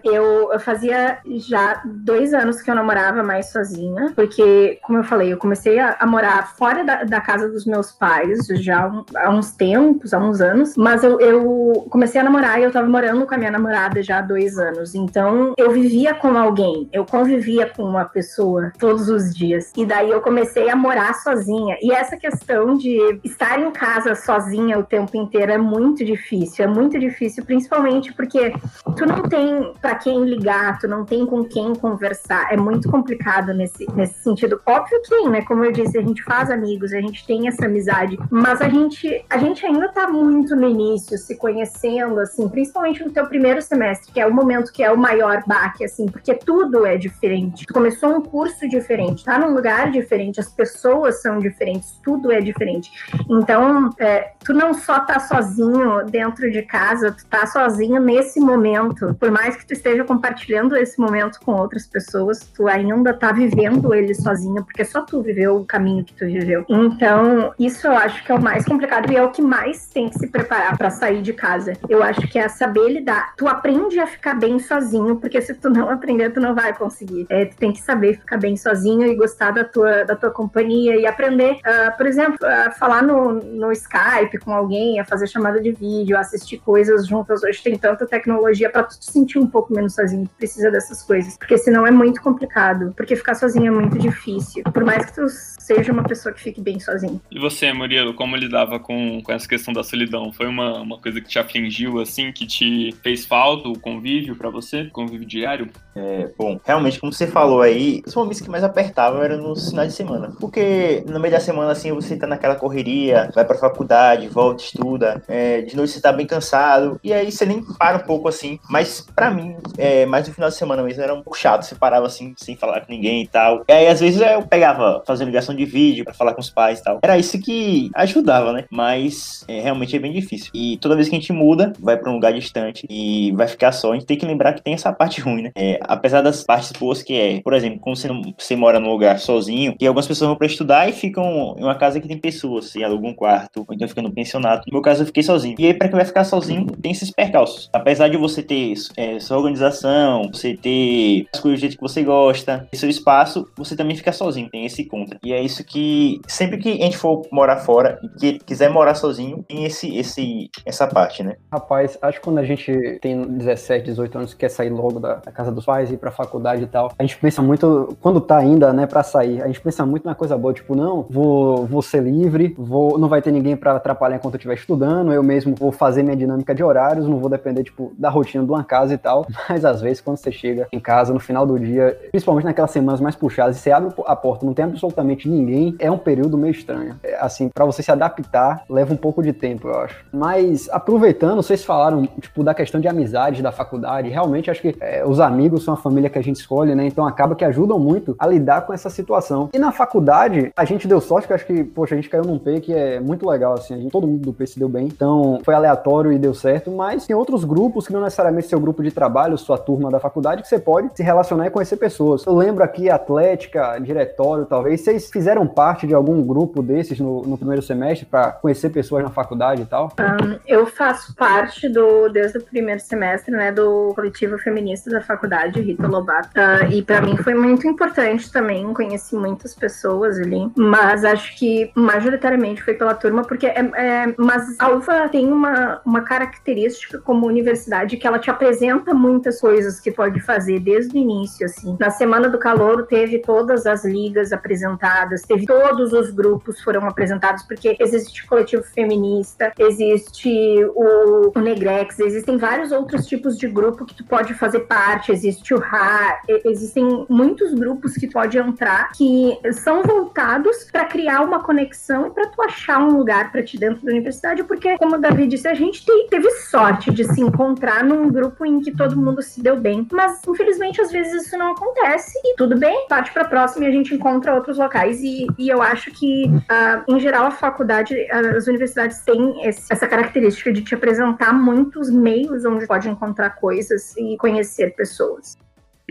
eu, eu fazia já dois anos que eu não morava mais sozinha, porque, como eu falei, eu comecei a, a morar fora da, da, casa dos meus pais já há uns tempos, há uns anos, mas eu, eu comecei a namorar e eu tava morando com a minha namorada já há dois anos, então eu vivia com alguém, eu convivia com uma pessoa todos os dias. E daí eu comecei a morar sozinha. E essa questão de estar em casa sozinha o tempo inteiro é muito difícil. É muito difícil, principalmente porque tu não tem para quem ligar, tu não tem com quem conversar. É muito complicado nesse, nesse sentido. Óbvio que, né, como eu disse, a gente faz amigos, a gente tem essa amizade, mas a gente, a gente ainda tá muito no início, se conhecendo, assim, principalmente no teu primeiro semestre, que é o momento que é o maior baque, assim, porque tudo é diferente. Tu começou um curso diferente, tá? tá num lugar diferente, as pessoas são diferentes, tudo é diferente. Então, é, tu não só tá sozinho dentro de casa, tu tá sozinho nesse momento. Por mais que tu esteja compartilhando esse momento com outras pessoas, tu ainda tá vivendo ele sozinho, porque só tu viveu o caminho que tu viveu. Então, isso eu acho que é o mais complicado e é o que mais tem que se preparar para sair de casa. Eu acho que é saber lidar. Tu aprende a ficar bem sozinho, porque se tu não aprender, tu não vai conseguir. É, tu tem que saber ficar bem sozinho e gostar da tua, da tua companhia e aprender, uh, por exemplo, a falar no, no Skype com alguém, a fazer chamada de vídeo, a assistir coisas juntas. Hoje tem tanta tecnologia para tu te sentir um pouco menos sozinho. Tu precisa dessas coisas, porque senão é muito complicado. Porque ficar sozinho é muito difícil. Por mais que tu seja uma pessoa que fique bem sozinho. E você, Murilo, como lidava com, com essa questão da solidão? Foi uma, uma coisa que te afligiu, assim, que te fez falta o convívio para você, convívio diário? É, bom, realmente, como você falou aí, os momentos que mais apertavam eram nos finais de semana. Porque no meio da semana, assim, você tá naquela correria, vai pra faculdade, volta, estuda, é, de noite você tá bem cansado, e aí você nem para um pouco assim. Mas para mim, é, mais no final de semana mesmo, era um chato. Você parava assim, sem falar com ninguém e tal. E aí, às vezes, eu pegava, fazendo ligação de vídeo para falar com os pais e tal. Era isso que ajudava, né? Mas é, realmente é bem difícil. E toda vez que a gente muda, vai para um lugar distante e vai ficar só, a gente tem que lembrar que tem essa parte ruim, né? É, apesar das partes boas que é, por exemplo, quando você, não, você mora num lugar sozinho, e algumas pessoas vão para estudar e ficam em uma casa que tem pessoas, e alugam um quarto, ou então fica no pensionato. No meu caso, eu fiquei sozinho. E aí, para quem vai ficar sozinho, tem esses percalços. Apesar de você ter é, sua organização, você ter as coisas do jeito que você gosta, seu espaço, você também fica sozinho. Tem esse contra. E é isso que sempre que a gente for morar fora e que quiser morar sozinho, tem esse, esse, essa parte, né? Rapaz, acho que quando a gente tem 17, 18 anos, quer sair logo da, da casa dos pais, ir pra faculdade e tal, a gente pensa muito, quando tá ainda, né, pra sair, a gente pensa muito na coisa boa, tipo, não, vou, vou ser livre, vou, não vai ter ninguém para atrapalhar enquanto eu estiver estudando, eu mesmo vou fazer minha dinâmica de horários, não vou depender, tipo, da rotina de uma casa e tal, mas às vezes quando você chega em casa no final do dia, principalmente naquelas semanas mais puxadas, e você abre a porta, não tem absolutamente ninguém, é um período meio estranho. É, assim, para você se adaptar, leva um pouco de tempo, eu acho. Mas aproveitando, vocês falaram, tipo, da questão de amizade da faculdade, realmente acho que é, os amigos são a família que a gente escolhe, né? Então acaba que ajudam muito a lidar com essa situação. E na faculdade, a gente deu sorte, que eu acho que, poxa, a gente caiu num P que é muito legal, assim, gente, todo mundo do P se deu bem. Então foi aleatório e deu certo, mas tem outros grupos que não necessariamente seu grupo de trabalho, sua turma da faculdade, que você pode se relacionar e conhecer pessoas. Eu lembro aqui, Atlética, Diretório, talvez, vocês fizeram parte de algum grupo desses no, no primeiro semestre para conhecer pessoas na faculdade e tal? Um, eu faço parte do, desde o primeiro semestre, né, do coletivo feminista da faculdade, Rita Lobato. Uh, e para mim foi muito importante também, conheci muitas pessoas ali, mas acho que majoritariamente foi pela turma, porque é, é, mas a UFA tem uma, uma característica como universidade que ela te apresenta muitas coisas que pode fazer desde o início, assim. Na semana do calor teve todas as ligas apresentadas, teve todos os grupos foram apresentados, porque existe o coletivo feminista, existe o, o Negrex, existem vários outros tipos de grupo que tu pode fazer parte, existe o RA, existem muitos grupos que tu pode entrar que são voltados para criar uma conexão e para tu achar um lugar para ti dentro da universidade, porque como o Davi disse, a gente te, teve sorte de se encontrar num grupo em que todo mundo se deu bem, mas infelizmente às vezes isso não acontece e tudo bem, parte para próxima e a gente encontra outros locais e, e eu acho que uh, em geral a faculdade, as universidades têm esse, essa característica de te apresentar muitos meios onde pode encontrar coisas e conhecer pessoas.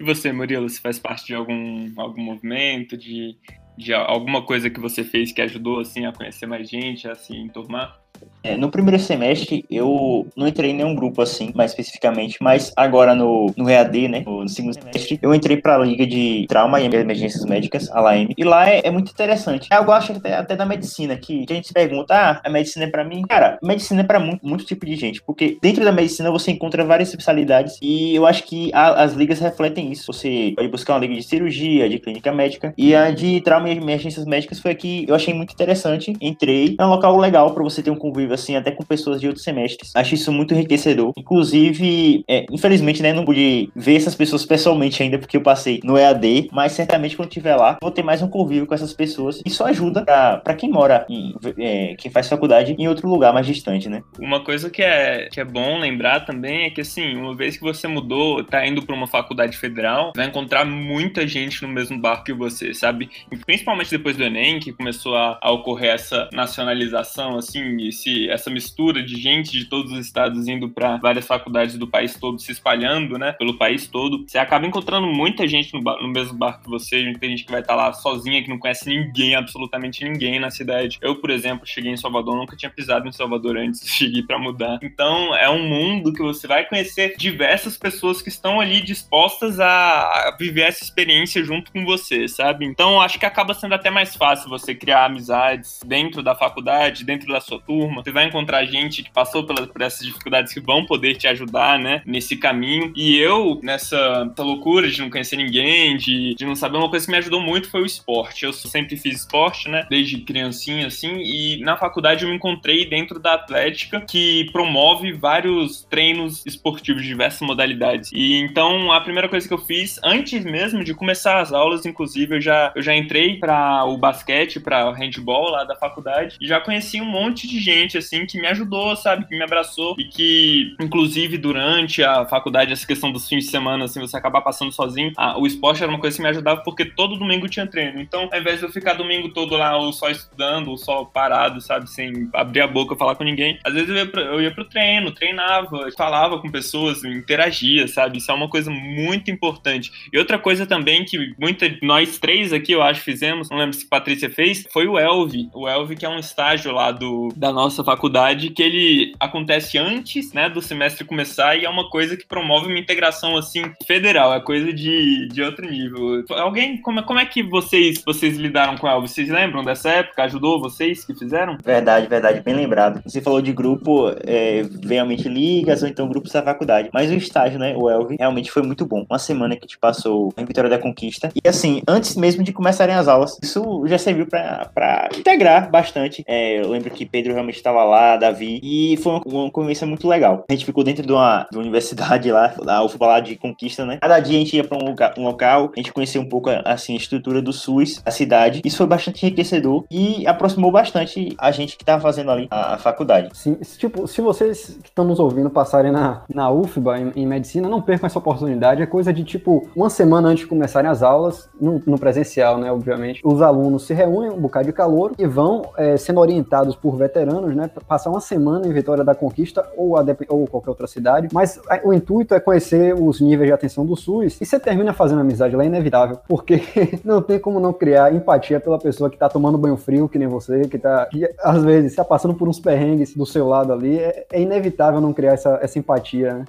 E você, Murilo, você faz parte de algum, algum movimento, de, de alguma coisa que você fez que ajudou assim a conhecer mais gente, a se enturmar? É, no primeiro semestre, eu não entrei em nenhum grupo assim, mais especificamente, mas agora no, no EAD, né, no, segundo semestre, eu entrei pra Liga de Trauma e Emergências Médicas, a LAM, e lá é, é muito interessante. Eu gosto até, até da medicina, que, que, a gente se pergunta, ah, a medicina é pra mim? Cara, medicina é pra muito, muito tipo de gente, porque dentro da medicina você encontra várias especialidades e eu acho que a, as ligas refletem isso. Você pode buscar uma liga de cirurgia, de clínica médica, e a de Trauma e Emergências Médicas foi a que eu achei muito interessante. Entrei, é um local legal para você ter um convívio assim, até com pessoas de outros semestres. Acho isso muito enriquecedor. Inclusive, é, infelizmente, né, não pude ver essas pessoas pessoalmente ainda, porque eu passei no EAD, mas certamente quando estiver lá, vou ter mais um convívio com essas pessoas. Isso ajuda para quem mora, em, é, quem faz faculdade em outro lugar mais distante, né? Uma coisa que é, que é bom lembrar também é que, assim, uma vez que você mudou, tá indo para uma faculdade federal, vai encontrar muita gente no mesmo barco que você, sabe? Principalmente depois do Enem, que começou a, a ocorrer essa nacionalização, assim, esse, essa mistura de gente de todos os estados indo para várias faculdades do país todo, se espalhando, né, pelo país todo, você acaba encontrando muita gente no, no mesmo barco que você, tem gente que vai estar tá lá sozinha, que não conhece ninguém, absolutamente ninguém na cidade. Eu, por exemplo, cheguei em Salvador, nunca tinha pisado em Salvador antes, cheguei para mudar. Então, é um mundo que você vai conhecer diversas pessoas que estão ali dispostas a viver essa experiência junto com você, sabe? Então, acho que acaba sendo até mais fácil você criar amizades dentro da faculdade, dentro da sua turma, vai encontrar gente que passou pelas, por essas dificuldades que vão poder te ajudar, né, nesse caminho. E eu, nessa loucura de não conhecer ninguém, de, de não saber, uma coisa que me ajudou muito foi o esporte. Eu sempre fiz esporte, né, desde criancinha, assim, e na faculdade eu me encontrei dentro da Atlética, que promove vários treinos esportivos diversas modalidades. E então a primeira coisa que eu fiz, antes mesmo de começar as aulas, inclusive, eu já, eu já entrei para o basquete, para o handball lá da faculdade, e já conheci um monte de gente, assim, que me ajudou, sabe, que me abraçou, e que, inclusive, durante a faculdade, essa questão dos fins de semana, assim, você acabar passando sozinho, a, o esporte era uma coisa que me ajudava, porque todo domingo tinha treino. Então, ao invés de eu ficar domingo todo lá, ou só estudando, ou só parado, sabe, sem abrir a boca, falar com ninguém, às vezes eu ia, pra, eu ia pro treino, treinava, falava com pessoas, interagia, sabe? Isso é uma coisa muito importante. E outra coisa também que muita, nós três aqui, eu acho, fizemos, não lembro se a Patrícia fez, foi o Elvi. O Elvi, que é um estágio lá do, da nossa faculdade, que ele acontece antes, né, do semestre começar e é uma coisa que promove uma integração, assim, federal. É coisa de, de outro nível. Alguém, como, como é que vocês, vocês lidaram com Elvi? Vocês lembram dessa época? Ajudou vocês que fizeram? Verdade, verdade, bem lembrado. Você falou de grupo, é, realmente ligas ou então grupos da faculdade. Mas o estágio, né, o Elvi, realmente foi muito bom. Uma semana que gente passou em Vitória da Conquista. E assim, antes mesmo de começarem as aulas, isso já serviu para integrar bastante. É, eu lembro que Pedro realmente estava lá, Davi, e foi uma, convivência muito legal. A gente ficou dentro de uma, de uma universidade lá, a UFBA lá de Conquista, né? Cada dia a gente ia para um, lugar, um local, a gente conhecia um pouco assim, a estrutura do SUS, a cidade. Isso foi bastante enriquecedor e aproximou bastante a gente que estava fazendo ali a, a, faculdade. Sim, tipo, se vocês que estão nos ouvindo passarem na, na UFBA em, em medicina, não percam essa oportunidade. É coisa de tipo uma semana antes de começarem as aulas, no, no presencial, né? Obviamente, os alunos se reúnem, um bocado de calor, e vão é, sendo orientados por veteranos, né? Passar uma semana em Vitória da Conquista ou, ou qualquer outra cidade. Mas o intuito é conhecer os níveis de atenção do SUS e você termina fazendo amizade lá, é inevitável, porque não tem como não criar empatia pela pessoa que tá tomando banho frio, que nem você, que tá, que, às vezes, tá passando por uns perrengues do seu lado ali. É, é inevitável não criar essa, essa empatia, né?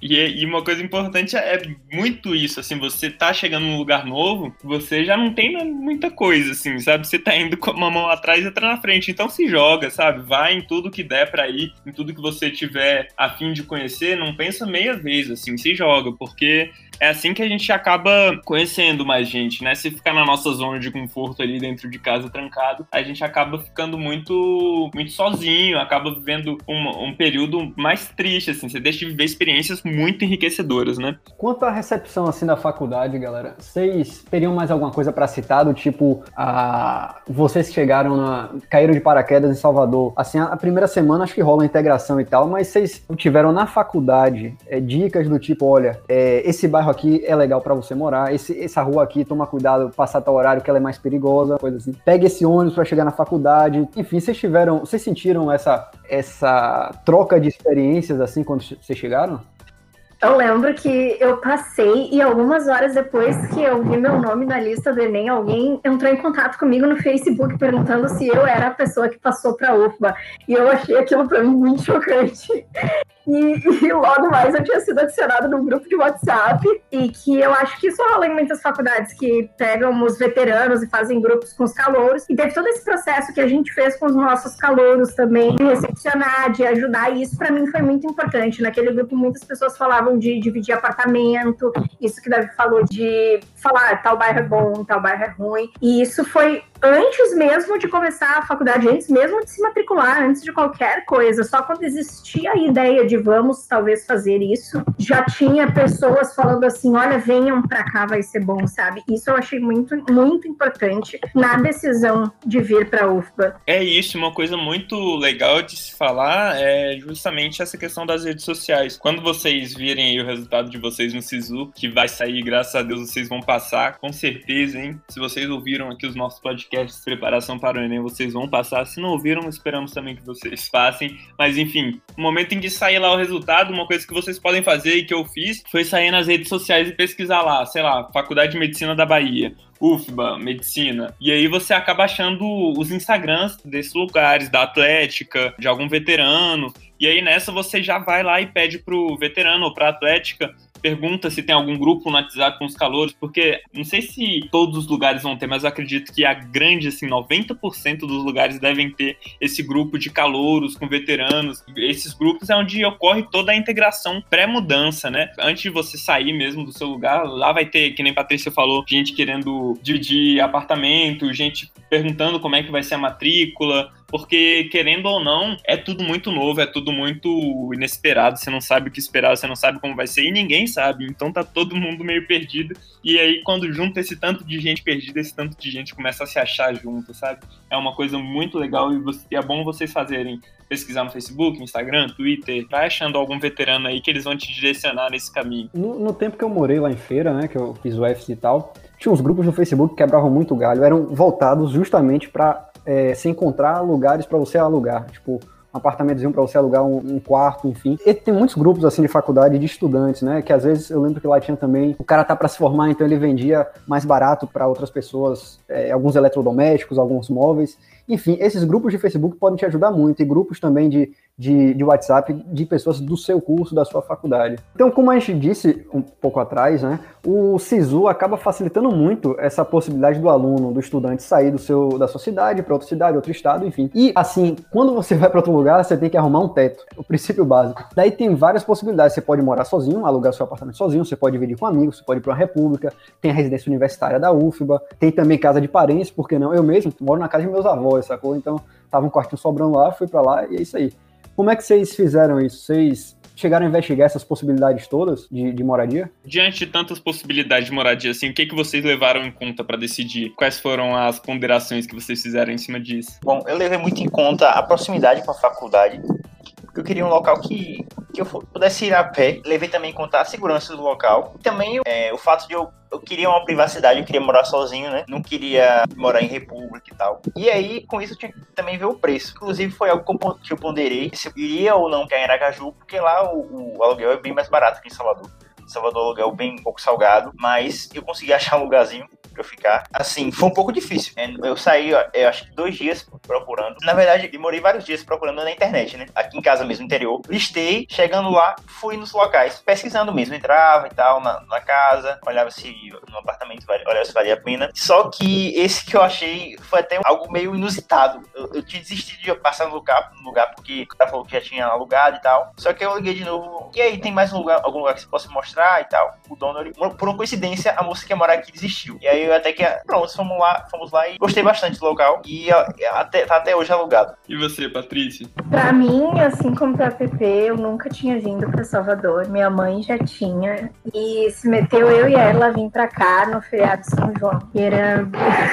E, e, uma coisa importante é muito isso, assim, você tá chegando num lugar novo, você já não tem muita coisa, assim, sabe? Você tá indo com uma mão atrás e outra na frente, então se joga, sabe? Vai em tudo que der para ir, em tudo que você tiver a fim de conhecer, não pensa meia vez, assim, se joga, porque é assim que a gente acaba conhecendo mais gente, né? Se ficar na nossa zona de conforto ali dentro de casa trancado, a gente acaba ficando muito, muito sozinho, acaba vivendo um, um período mais triste, assim. Você deixa de viver experiências muito enriquecedoras, né? Quanto à recepção, assim, da faculdade, galera, vocês teriam mais alguma coisa para citar, do tipo, a... vocês chegaram na... caíram de paraquedas em Salvador, assim, a primeira semana acho que rola a integração e tal, mas vocês tiveram na faculdade é, dicas do tipo, olha, é, esse bairro bairro aqui é legal para você morar, esse, essa rua aqui, toma cuidado, passar tal horário que ela é mais perigosa, coisa assim. Pegue esse ônibus para chegar na faculdade. Enfim, vocês tiveram, vocês sentiram essa, essa troca de experiências assim quando vocês chegaram? Eu lembro que eu passei e algumas horas depois que eu vi meu nome na lista do Enem, alguém entrou em contato comigo no Facebook perguntando se eu era a pessoa que passou para UFBA. E eu achei aquilo para mim muito chocante. E, e, logo mais eu tinha sido adicionada num grupo de WhatsApp e que eu acho que isso rola em muitas faculdades que pegam os veteranos e fazem grupos com os calouros. E teve todo esse processo que a gente fez com os nossos calouros também, de recepcionar, de ajudar. E isso para mim foi muito importante. Naquele grupo muitas pessoas falavam de dividir apartamento, isso que Davi falou de falar tal bairro é bom, tal bairro é ruim. E isso foi antes mesmo de começar a faculdade, antes mesmo de se matricular, antes de qualquer coisa. Só quando existia a ideia de vamos talvez fazer isso, já tinha pessoas falando assim: olha, venham para cá, vai ser bom, sabe? Isso eu achei muito, muito importante na decisão de vir para a UFBA. É isso, uma coisa muito legal de se falar é justamente essa questão das redes sociais. Quando vocês virem o resultado de vocês no SISU, que vai sair, graças a Deus, vocês vão passar, com certeza, hein? Se vocês ouviram aqui os nossos podcasts de preparação para o Enem, vocês vão passar. Se não ouviram, esperamos também que vocês passem. Mas enfim, no momento em que sair lá o resultado, uma coisa que vocês podem fazer e que eu fiz foi sair nas redes sociais e pesquisar lá, sei lá, Faculdade de Medicina da Bahia. UFBA, medicina. E aí você acaba achando os Instagrams desses lugares, da Atlética, de algum veterano. E aí nessa você já vai lá e pede pro veterano ou pra Atlética pergunta se tem algum grupo no WhatsApp com os calouros, porque não sei se todos os lugares vão ter, mas eu acredito que a grande, assim, 90% dos lugares devem ter esse grupo de calouros com veteranos. Esses grupos é onde ocorre toda a integração pré-mudança, né? Antes de você sair mesmo do seu lugar, lá vai ter, que nem Patrícia falou, gente querendo dividir apartamento, gente perguntando como é que vai ser a matrícula, porque querendo ou não, é tudo muito novo, é tudo muito inesperado, você não sabe o que esperar, você não sabe como vai ser e ninguém sabe, então tá todo mundo meio perdido. E aí quando junta esse tanto de gente perdida, esse tanto de gente começa a se achar junto, sabe? É uma coisa muito legal e, é bom vocês fazerem pesquisar no Facebook, Instagram, Twitter, vai achando algum veterano aí que eles vão te direcionar nesse caminho. No, no tempo que eu morei lá em feira, né, que eu fiz o UFC e tal, tinha uns grupos no Facebook que quebravam muito galho, eram voltados justamente para é, se encontrar lugares para você alugar, tipo um apartamentozinho para você alugar um, um, quarto, enfim. E tem muitos grupos assim de faculdade de estudantes, né? Que às vezes eu lembro que lá tinha também. O cara tá para se formar, então ele vendia mais barato para outras pessoas, é, alguns eletrodomésticos, alguns móveis. Enfim, esses grupos de Facebook podem te ajudar muito, e grupos também de de, de WhatsApp de pessoas do seu curso, da sua faculdade. Então, como a gente disse um pouco atrás, né, o SISU acaba facilitando muito essa possibilidade do aluno, do estudante sair do seu, da sua cidade para outra cidade, outro estado, enfim. E assim, quando você vai para outro lugar, você tem que arrumar um teto, o princípio básico. Daí tem várias possibilidades. Você pode morar sozinho, alugar seu apartamento sozinho, você pode dividir com amigos, você pode ir para uma república, tem a residência universitária da UFBA, tem também casa de parentes, porque não? Eu mesmo moro na casa de meus avós, sacou? Então, tava um quartinho sobrando lá, fui para lá e é isso aí. Como é que vocês fizeram isso? Vocês chegaram a investigar essas possibilidades todas de, de, moradia? Diante de tantas possibilidades de moradia, assim, o que, que vocês levaram em conta para decidir? Quais foram as ponderações que vocês fizeram em cima disso? Bom, eu levei muito em conta a proximidade com a faculdade, eu queria um local que, que eu pudesse ir a pé. Levei também em conta a segurança do local. E também é, o fato de eu eu queria uma privacidade, eu queria morar sozinho, né? Não queria morar em república e tal. E aí, com isso, eu tinha que também ver o preço. Inclusive, foi algo que eu ponderei se eu iria ou não em Aracaju, porque lá o, o aluguel é bem mais barato que em Salvador. Salvador aluguel bem um pouco salgado, mas eu consegui achar um lugarzinho pra eu ficar. Assim, foi um pouco difícil. Né? Eu saí, ó, eu acho que dois dias procurando. Na verdade, demorei vários dias procurando na internet, né? Aqui em casa mesmo, interior. Listei, chegando lá, fui nos locais, pesquisando mesmo. Entrava e tal na, na casa, olhava se no apartamento olhava se valia a pena. Só que esse que eu achei foi até algo meio inusitado. Eu, eu tinha desistido de passar no lugar, no lugar porque o cara falou que já tinha alugado e tal. Só que eu liguei de novo. E aí, tem mais um lugar, algum lugar que você possa mostrar? mostrar e tal. O dono, ele, por uma coincidência, a moça que ia morar aqui desistiu. E aí eu até que, pronto, fomos lá, fomos lá e gostei bastante do local. E até, tá até hoje alugado. E você, Patrícia? Pra mim, assim como pra PP, eu nunca tinha vindo pra Salvador. Minha mãe já tinha. E se meteu eu e ela a vir pra cá no feriado de São João. E era.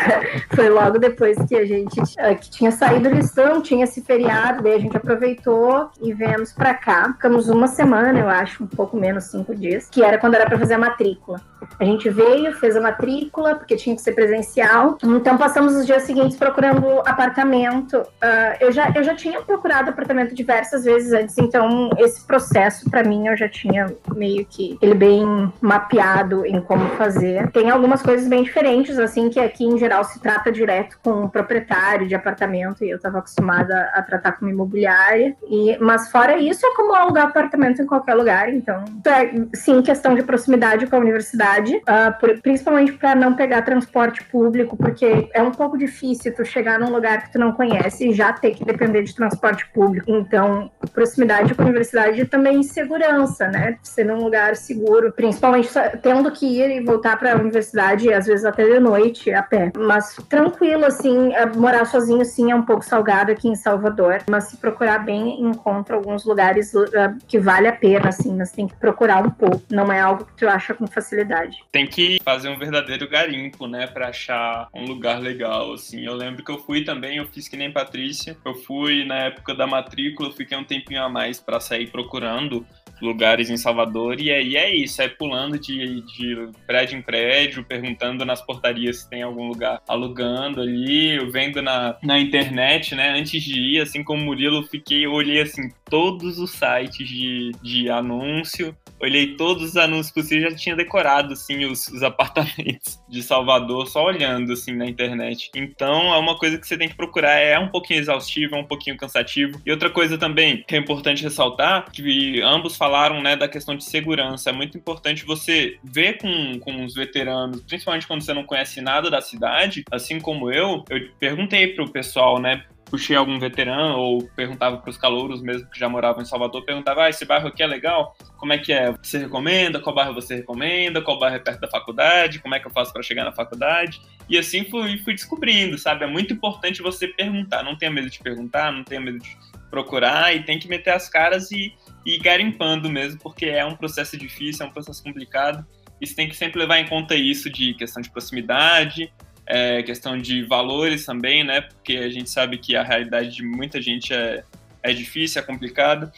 Foi logo depois que a gente que tinha saído lição, tinha esse feriado, daí a gente aproveitou e viemos pra cá. Ficamos uma semana, eu acho, um pouco menos, cinco dias que era quando era para fazer a matrícula. A gente veio, fez a matrícula, porque tinha que ser presencial. Então passamos os dias seguintes procurando apartamento. Uh, eu, já, eu já tinha procurado apartamento diversas vezes antes, então esse processo, para mim, eu já tinha meio que ele bem mapeado em como fazer. Tem algumas coisas bem diferentes, assim, que aqui em geral se trata direto com o proprietário de apartamento, e eu estava acostumada a tratar com imobiliária. E, mas fora isso, é como alugar apartamento em qualquer lugar, então, é, sim, questão de proximidade com a universidade, uh, por, principalmente para não pegar transporte público, porque é um pouco difícil tu chegar num lugar que tu não conhece e já ter que depender de transporte público. Então, proximidade com a universidade e também segurança, né? Ser num lugar seguro, principalmente tendo que ir e voltar para a universidade, às vezes até de noite, a pé. Mas tranquilo, assim, é, morar sozinho, sim, é um pouco salgado aqui em Salvador, mas se procurar bem, encontra alguns lugares uh, que vale a pena, assim, mas tem que procurar um pouco não é algo que tu acha com facilidade. Tem que fazer um verdadeiro garimpo, né, para achar um lugar legal, assim. Eu lembro que eu fui também, eu fiz que nem Patrícia. Eu fui na época da matrícula, fiquei um tempinho a mais para sair procurando lugares em Salvador, e aí é isso, é pulando de, de prédio em prédio, perguntando nas portarias se tem algum lugar alugando ali, vendo na, na internet, né? Antes de ir, assim como o Murilo, fiquei, olhei assim, todos os sites de, de anúncio olhei todos os anúncios possíveis, já tinha decorado, assim, os, os apartamentos de Salvador, só olhando, assim, na internet. Então, é uma coisa que você tem que procurar, é um pouquinho exaustivo, é um pouquinho cansativo. E outra coisa também que é importante ressaltar, que ambos falaram, né, da questão de segurança. É muito importante você ver com, com os veteranos, principalmente quando você não conhece nada da cidade, assim como eu, eu perguntei pro pessoal, né, puxei algum veterano ou perguntava para os calouros mesmo que já moravam em Salvador, perguntava, ah, esse bairro aqui é legal? Como é que é? Você recomenda? Qual bairro você recomenda? Qual bairro é perto da faculdade? Como é que eu faço para chegar na faculdade? E assim fui, fui descobrindo, sabe? É muito importante você perguntar, não tenha medo de perguntar, não tenha medo de procurar e tem que meter as caras e, e garimpando mesmo, porque é um processo difícil, é um processo complicado. E você tem que sempre levar em conta isso de questão de proximidade, é, questão de valores também, né? Porque a gente sabe que a realidade de muita gente é, é difícil, é complicada.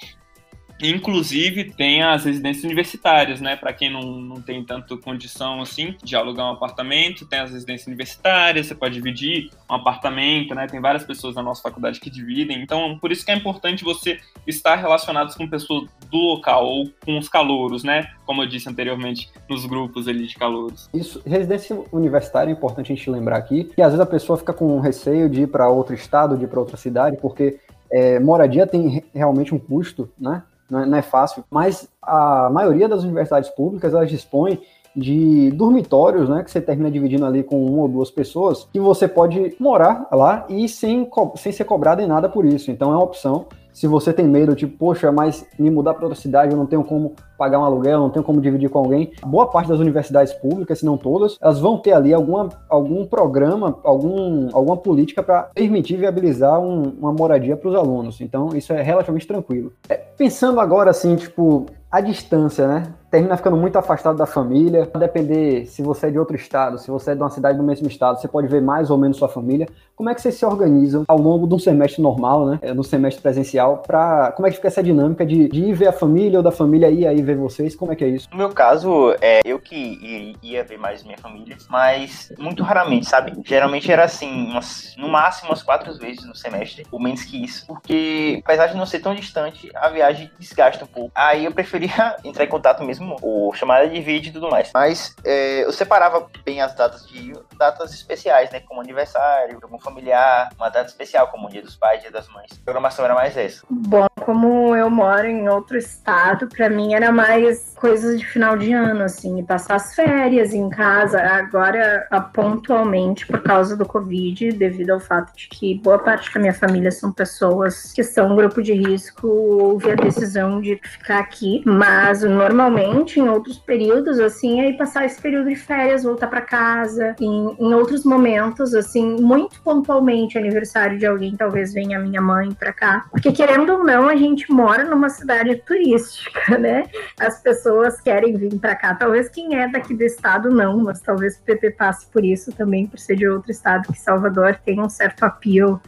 Inclusive, tem as residências universitárias, né? Para quem não, não tem tanto condição assim de alugar um apartamento, tem as residências universitárias, você pode dividir um apartamento, né? Tem várias pessoas na nossa faculdade que dividem. Então, por isso que é importante você estar relacionado com pessoas do local ou com os calouros, né? Como eu disse anteriormente, nos grupos ali de calouros. Isso, residência universitária é importante a gente lembrar aqui, que às vezes a pessoa fica com receio de ir para outro estado, de ir para outra cidade, porque é, moradia tem realmente um custo, né? Não é, não é fácil, mas a maioria das universidades públicas elas dispõem de dormitórios, né, que você termina dividindo ali com uma ou duas pessoas, que você pode morar lá e sem, sem ser cobrado em nada por isso. Então é uma opção se você tem medo, tipo, poxa, mas me mudar para outra cidade, eu não tenho como pagar um aluguel, não tenho como dividir com alguém. Boa parte das universidades públicas, se não todas, elas vão ter ali alguma, algum programa, algum, alguma política para permitir viabilizar um, uma moradia para os alunos. Então, isso é relativamente tranquilo. É, pensando agora, assim, tipo, a distância, né? Termina ficando muito afastado da família. A depender se você é de outro estado, se você é de uma cidade do mesmo estado, você pode ver mais ou menos sua família. Como é que vocês se organizam ao longo de um semestre normal, né? No semestre presencial, para como é que fica essa dinâmica de, de ir ver a família ou da família ir aí ver vocês? Como é que é isso? No meu caso, é eu que ia ver mais minha família, mas muito raramente, sabe? Geralmente era assim, umas, no máximo umas quatro vezes no semestre, ou menos que isso, porque apesar de não ser tão distante, a viagem desgasta um pouco. Aí eu preferi preferia entrar em contato mesmo, ou chamada de vídeo e tudo mais. Mas é, eu separava bem as datas de datas especiais, né? Como aniversário, algum familiar, uma data especial, como o Dia dos Pais, Dia das Mães. A programação era mais essa. Bom, como eu moro em outro estado, para mim era mais coisas de final de ano, assim, passar as férias em casa. Agora, pontualmente, por causa do Covid, devido ao fato de que boa parte da minha família são pessoas que são grupo de risco, houve a decisão de ficar aqui. Mas normalmente, em outros períodos, assim, aí passar esse período de férias, voltar para casa. Em, em outros momentos, assim, muito pontualmente, aniversário de alguém, talvez venha minha mãe para cá. Porque querendo ou não, a gente mora numa cidade turística, né? As pessoas querem vir para cá. Talvez quem é daqui do estado não, mas talvez o PP passe por isso também, por ser de outro estado, que Salvador tem um certo apelo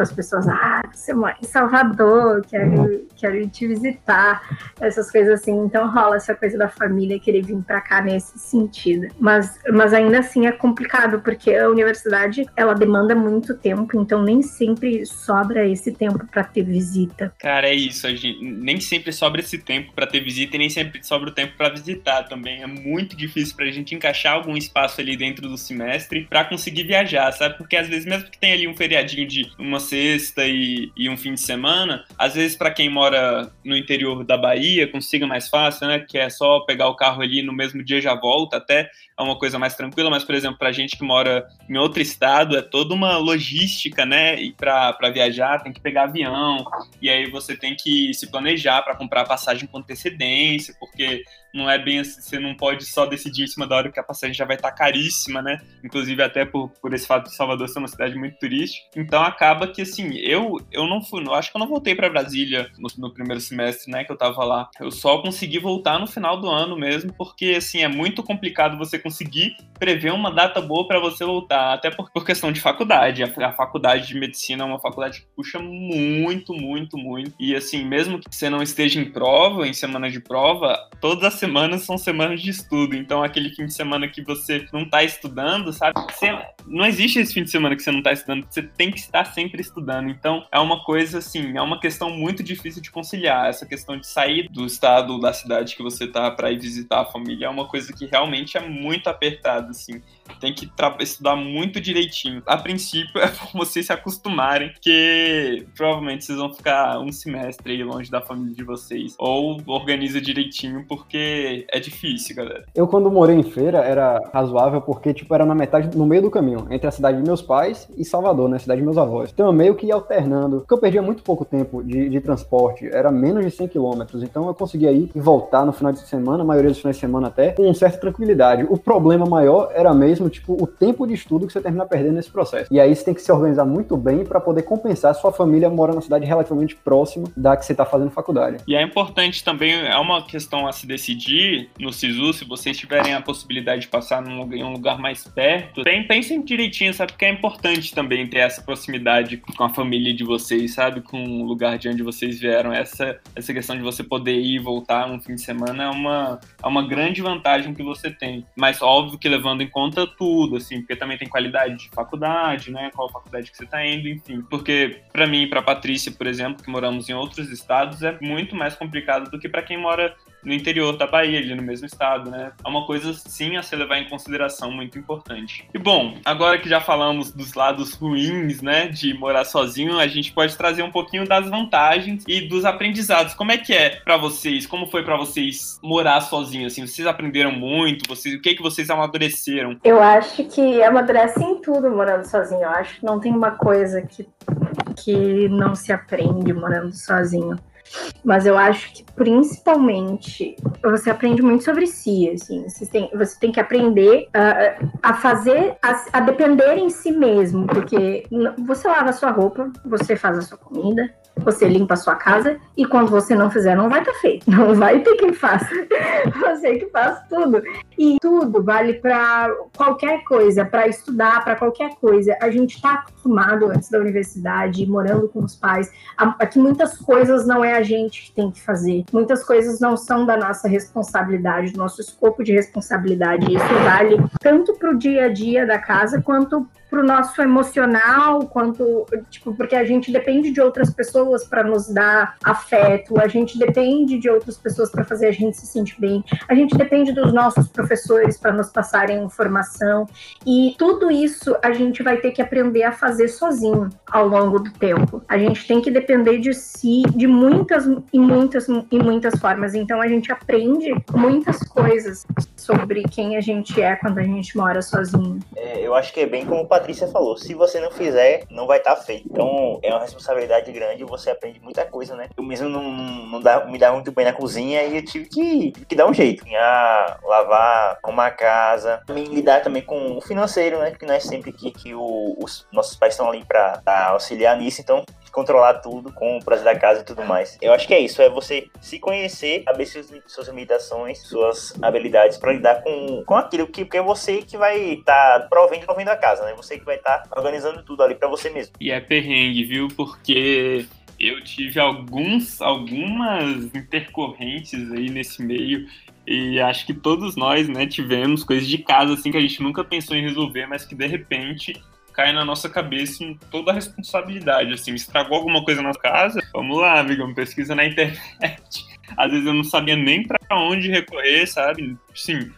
as pessoas, ah, você mora em Salvador, quero, quero te visitar, essas coisas assim. Então rola essa coisa da família querer vir para cá nesse sentido. Mas, mas ainda assim é complicado, porque a universidade ela demanda muito tempo, então nem sempre sobra esse tempo para ter visita. Cara, é isso, a gente, nem sempre sobra esse tempo para ter visita e nem sempre sobra o tempo para visitar também. É muito difícil pra gente encaixar algum espaço ali dentro do semestre para conseguir viajar, sabe? Porque às vezes, mesmo que tenha ali um feriadinho de uma sexta e, e um fim de semana, às vezes para quem mora no interior da Bahia consiga mais fácil, né? Que é só pegar o carro ali no mesmo dia já volta, até é uma coisa mais tranquila, mas por exemplo, para gente que mora em outro estado, é toda uma logística, né? E para viajar tem que pegar avião, e aí você tem que se planejar para comprar passagem com antecedência, porque não é bem assim, você não pode só decidir em cima da hora que a passagem já vai estar tá caríssima, né? Inclusive até por, por esse fato de Salvador ser uma cidade muito turística. Então acaba que assim, eu eu não fui, eu acho que eu não voltei para Brasília no, no, primeiro semestre, né, que eu tava lá. Eu só consegui voltar no final do ano mesmo, porque assim, é muito complicado você conseguir prever uma data boa para você voltar, até por, por questão de faculdade. A, a faculdade de medicina é uma faculdade que puxa muito, muito, muito. E assim, mesmo que você não esteja em prova, em semana de prova, todas as semanas são semanas de estudo. Então, aquele fim de semana que você não tá estudando, sabe? Você, não existe esse fim de semana que você não tá estudando, você tem que estar sempre estudando. Então, é uma coisa assim, é uma questão muito difícil de conciliar. Essa questão de sair do estado, da cidade que você tá para ir visitar a família é uma coisa que realmente é muito apertada, assim. Tem que estudar muito direitinho. A princípio, é pra vocês se acostumarem, que provavelmente vocês vão ficar um semestre aí longe da família de vocês. Ou organiza direitinho, porque é difícil, galera. Eu, quando morei em feira, era razoável, porque, tipo, era na metade, no meio do caminho, entre a cidade de meus pais e Salvador, né? A cidade de meus avós. Então, eu meio que ia alternando, porque eu perdia muito pouco tempo de, de transporte, era menos de 100 quilômetros. Então, eu conseguia ir e voltar no final de semana, a maioria dos finais de semana até, com certa tranquilidade. O problema maior era mesmo, tipo, o tempo de estudo que você termina perdendo nesse processo. E aí você tem que se organizar muito bem para poder compensar. Sua família mora numa cidade relativamente próxima da que você está fazendo faculdade. E é importante também, é uma questão a se decidir no SISU, se vocês tiverem a possibilidade de passar num em um lugar mais perto, pensem direitinho, sabe? Porque é importante também ter essa proximidade com a família de vocês, sabe? Com o lugar de onde vocês vieram. Essa, essa questão de você poder ir e voltar um fim de semana é uma, é uma grande vantagem que você tem. Mas óbvio que levando em conta tudo, assim, porque também tem qualidade de faculdade, né? Qual faculdade que você está indo, enfim. Porque para mim e para Patrícia, por exemplo, que moramos em outros estados, é muito mais complicado do que para quem mora no interior da Bahia, ali no mesmo estado, né? É uma coisa, sim, a se levar em consideração muito importante. E bom, agora que já falamos dos lados ruins, né, de morar sozinho, a gente pode trazer um pouquinho das vantagens e dos aprendizados. Como é que é para vocês? Como foi para vocês morar sozinho? Assim, vocês aprenderam muito? Vocês, o que que vocês amadureceram? Eu acho que amadurece em tudo morando sozinho. Eu acho que não tem uma coisa que que não se aprende morando sozinho. Mas eu acho que principalmente você aprende muito sobre si, assim. Você tem, você tem que aprender a, a fazer, a, a depender em si mesmo, porque você lava a sua roupa, você faz a sua comida, você limpa a sua casa e quando você não fizer, não vai estar tá feito. Não vai ter quem faça. Você que faz tudo. E tudo vale para qualquer coisa, para estudar, para qualquer coisa. A gente está acostumado antes da universidade, morando com os pais, aqui muitas coisas não é a gente que tem que fazer. Muitas coisas não são da nossa responsabilidade, do nosso escopo de responsabilidade. Isso vale tanto para o dia a dia da casa quanto pro nosso emocional, quanto, tipo, porque a gente depende de outras pessoas para nos dar afeto, a gente depende de outras pessoas para fazer a gente se sentir bem, a gente depende dos nossos professores para nos passarem informação, e tudo isso a gente vai ter que aprender a fazer sozinho ao longo do tempo. A gente tem que depender de si de muitas e muitas e muitas formas. Então a gente aprende muitas coisas sobre quem a gente é quando a gente mora sozinho. É, eu acho que é bem como o Patrícia falou, se você não fizer, não vai estar tá feito. Então é uma responsabilidade grande você aprende muita coisa, né? Eu mesmo não, não dá, me dá muito bem na cozinha e eu tive que, tive que dar um jeito. Cozinhar, lavar, arrumar a casa, também lidar também com o financeiro, né? Porque não é sempre que, que o, os nossos pais estão ali para auxiliar nisso, então controlar tudo, com o prazer da casa e tudo mais. Eu acho que é isso, é você se conhecer, saber suas, suas limitações, suas habilidades para lidar com, com aquilo que, que é você que vai estar tá provendo provendo a casa, né? Você que vai estar tá organizando tudo ali para você mesmo. E é perrengue, viu? Porque eu tive alguns, algumas intercorrentes aí nesse meio e acho que todos nós, né, tivemos coisas de casa assim que a gente nunca pensou em resolver, mas que de repente cai na nossa cabeça em toda a responsabilidade. Assim, estragou alguma coisa na casa? Vamos lá, amigão, pesquisa na internet. Às vezes eu não sabia nem para onde recorrer, sabe? Sim,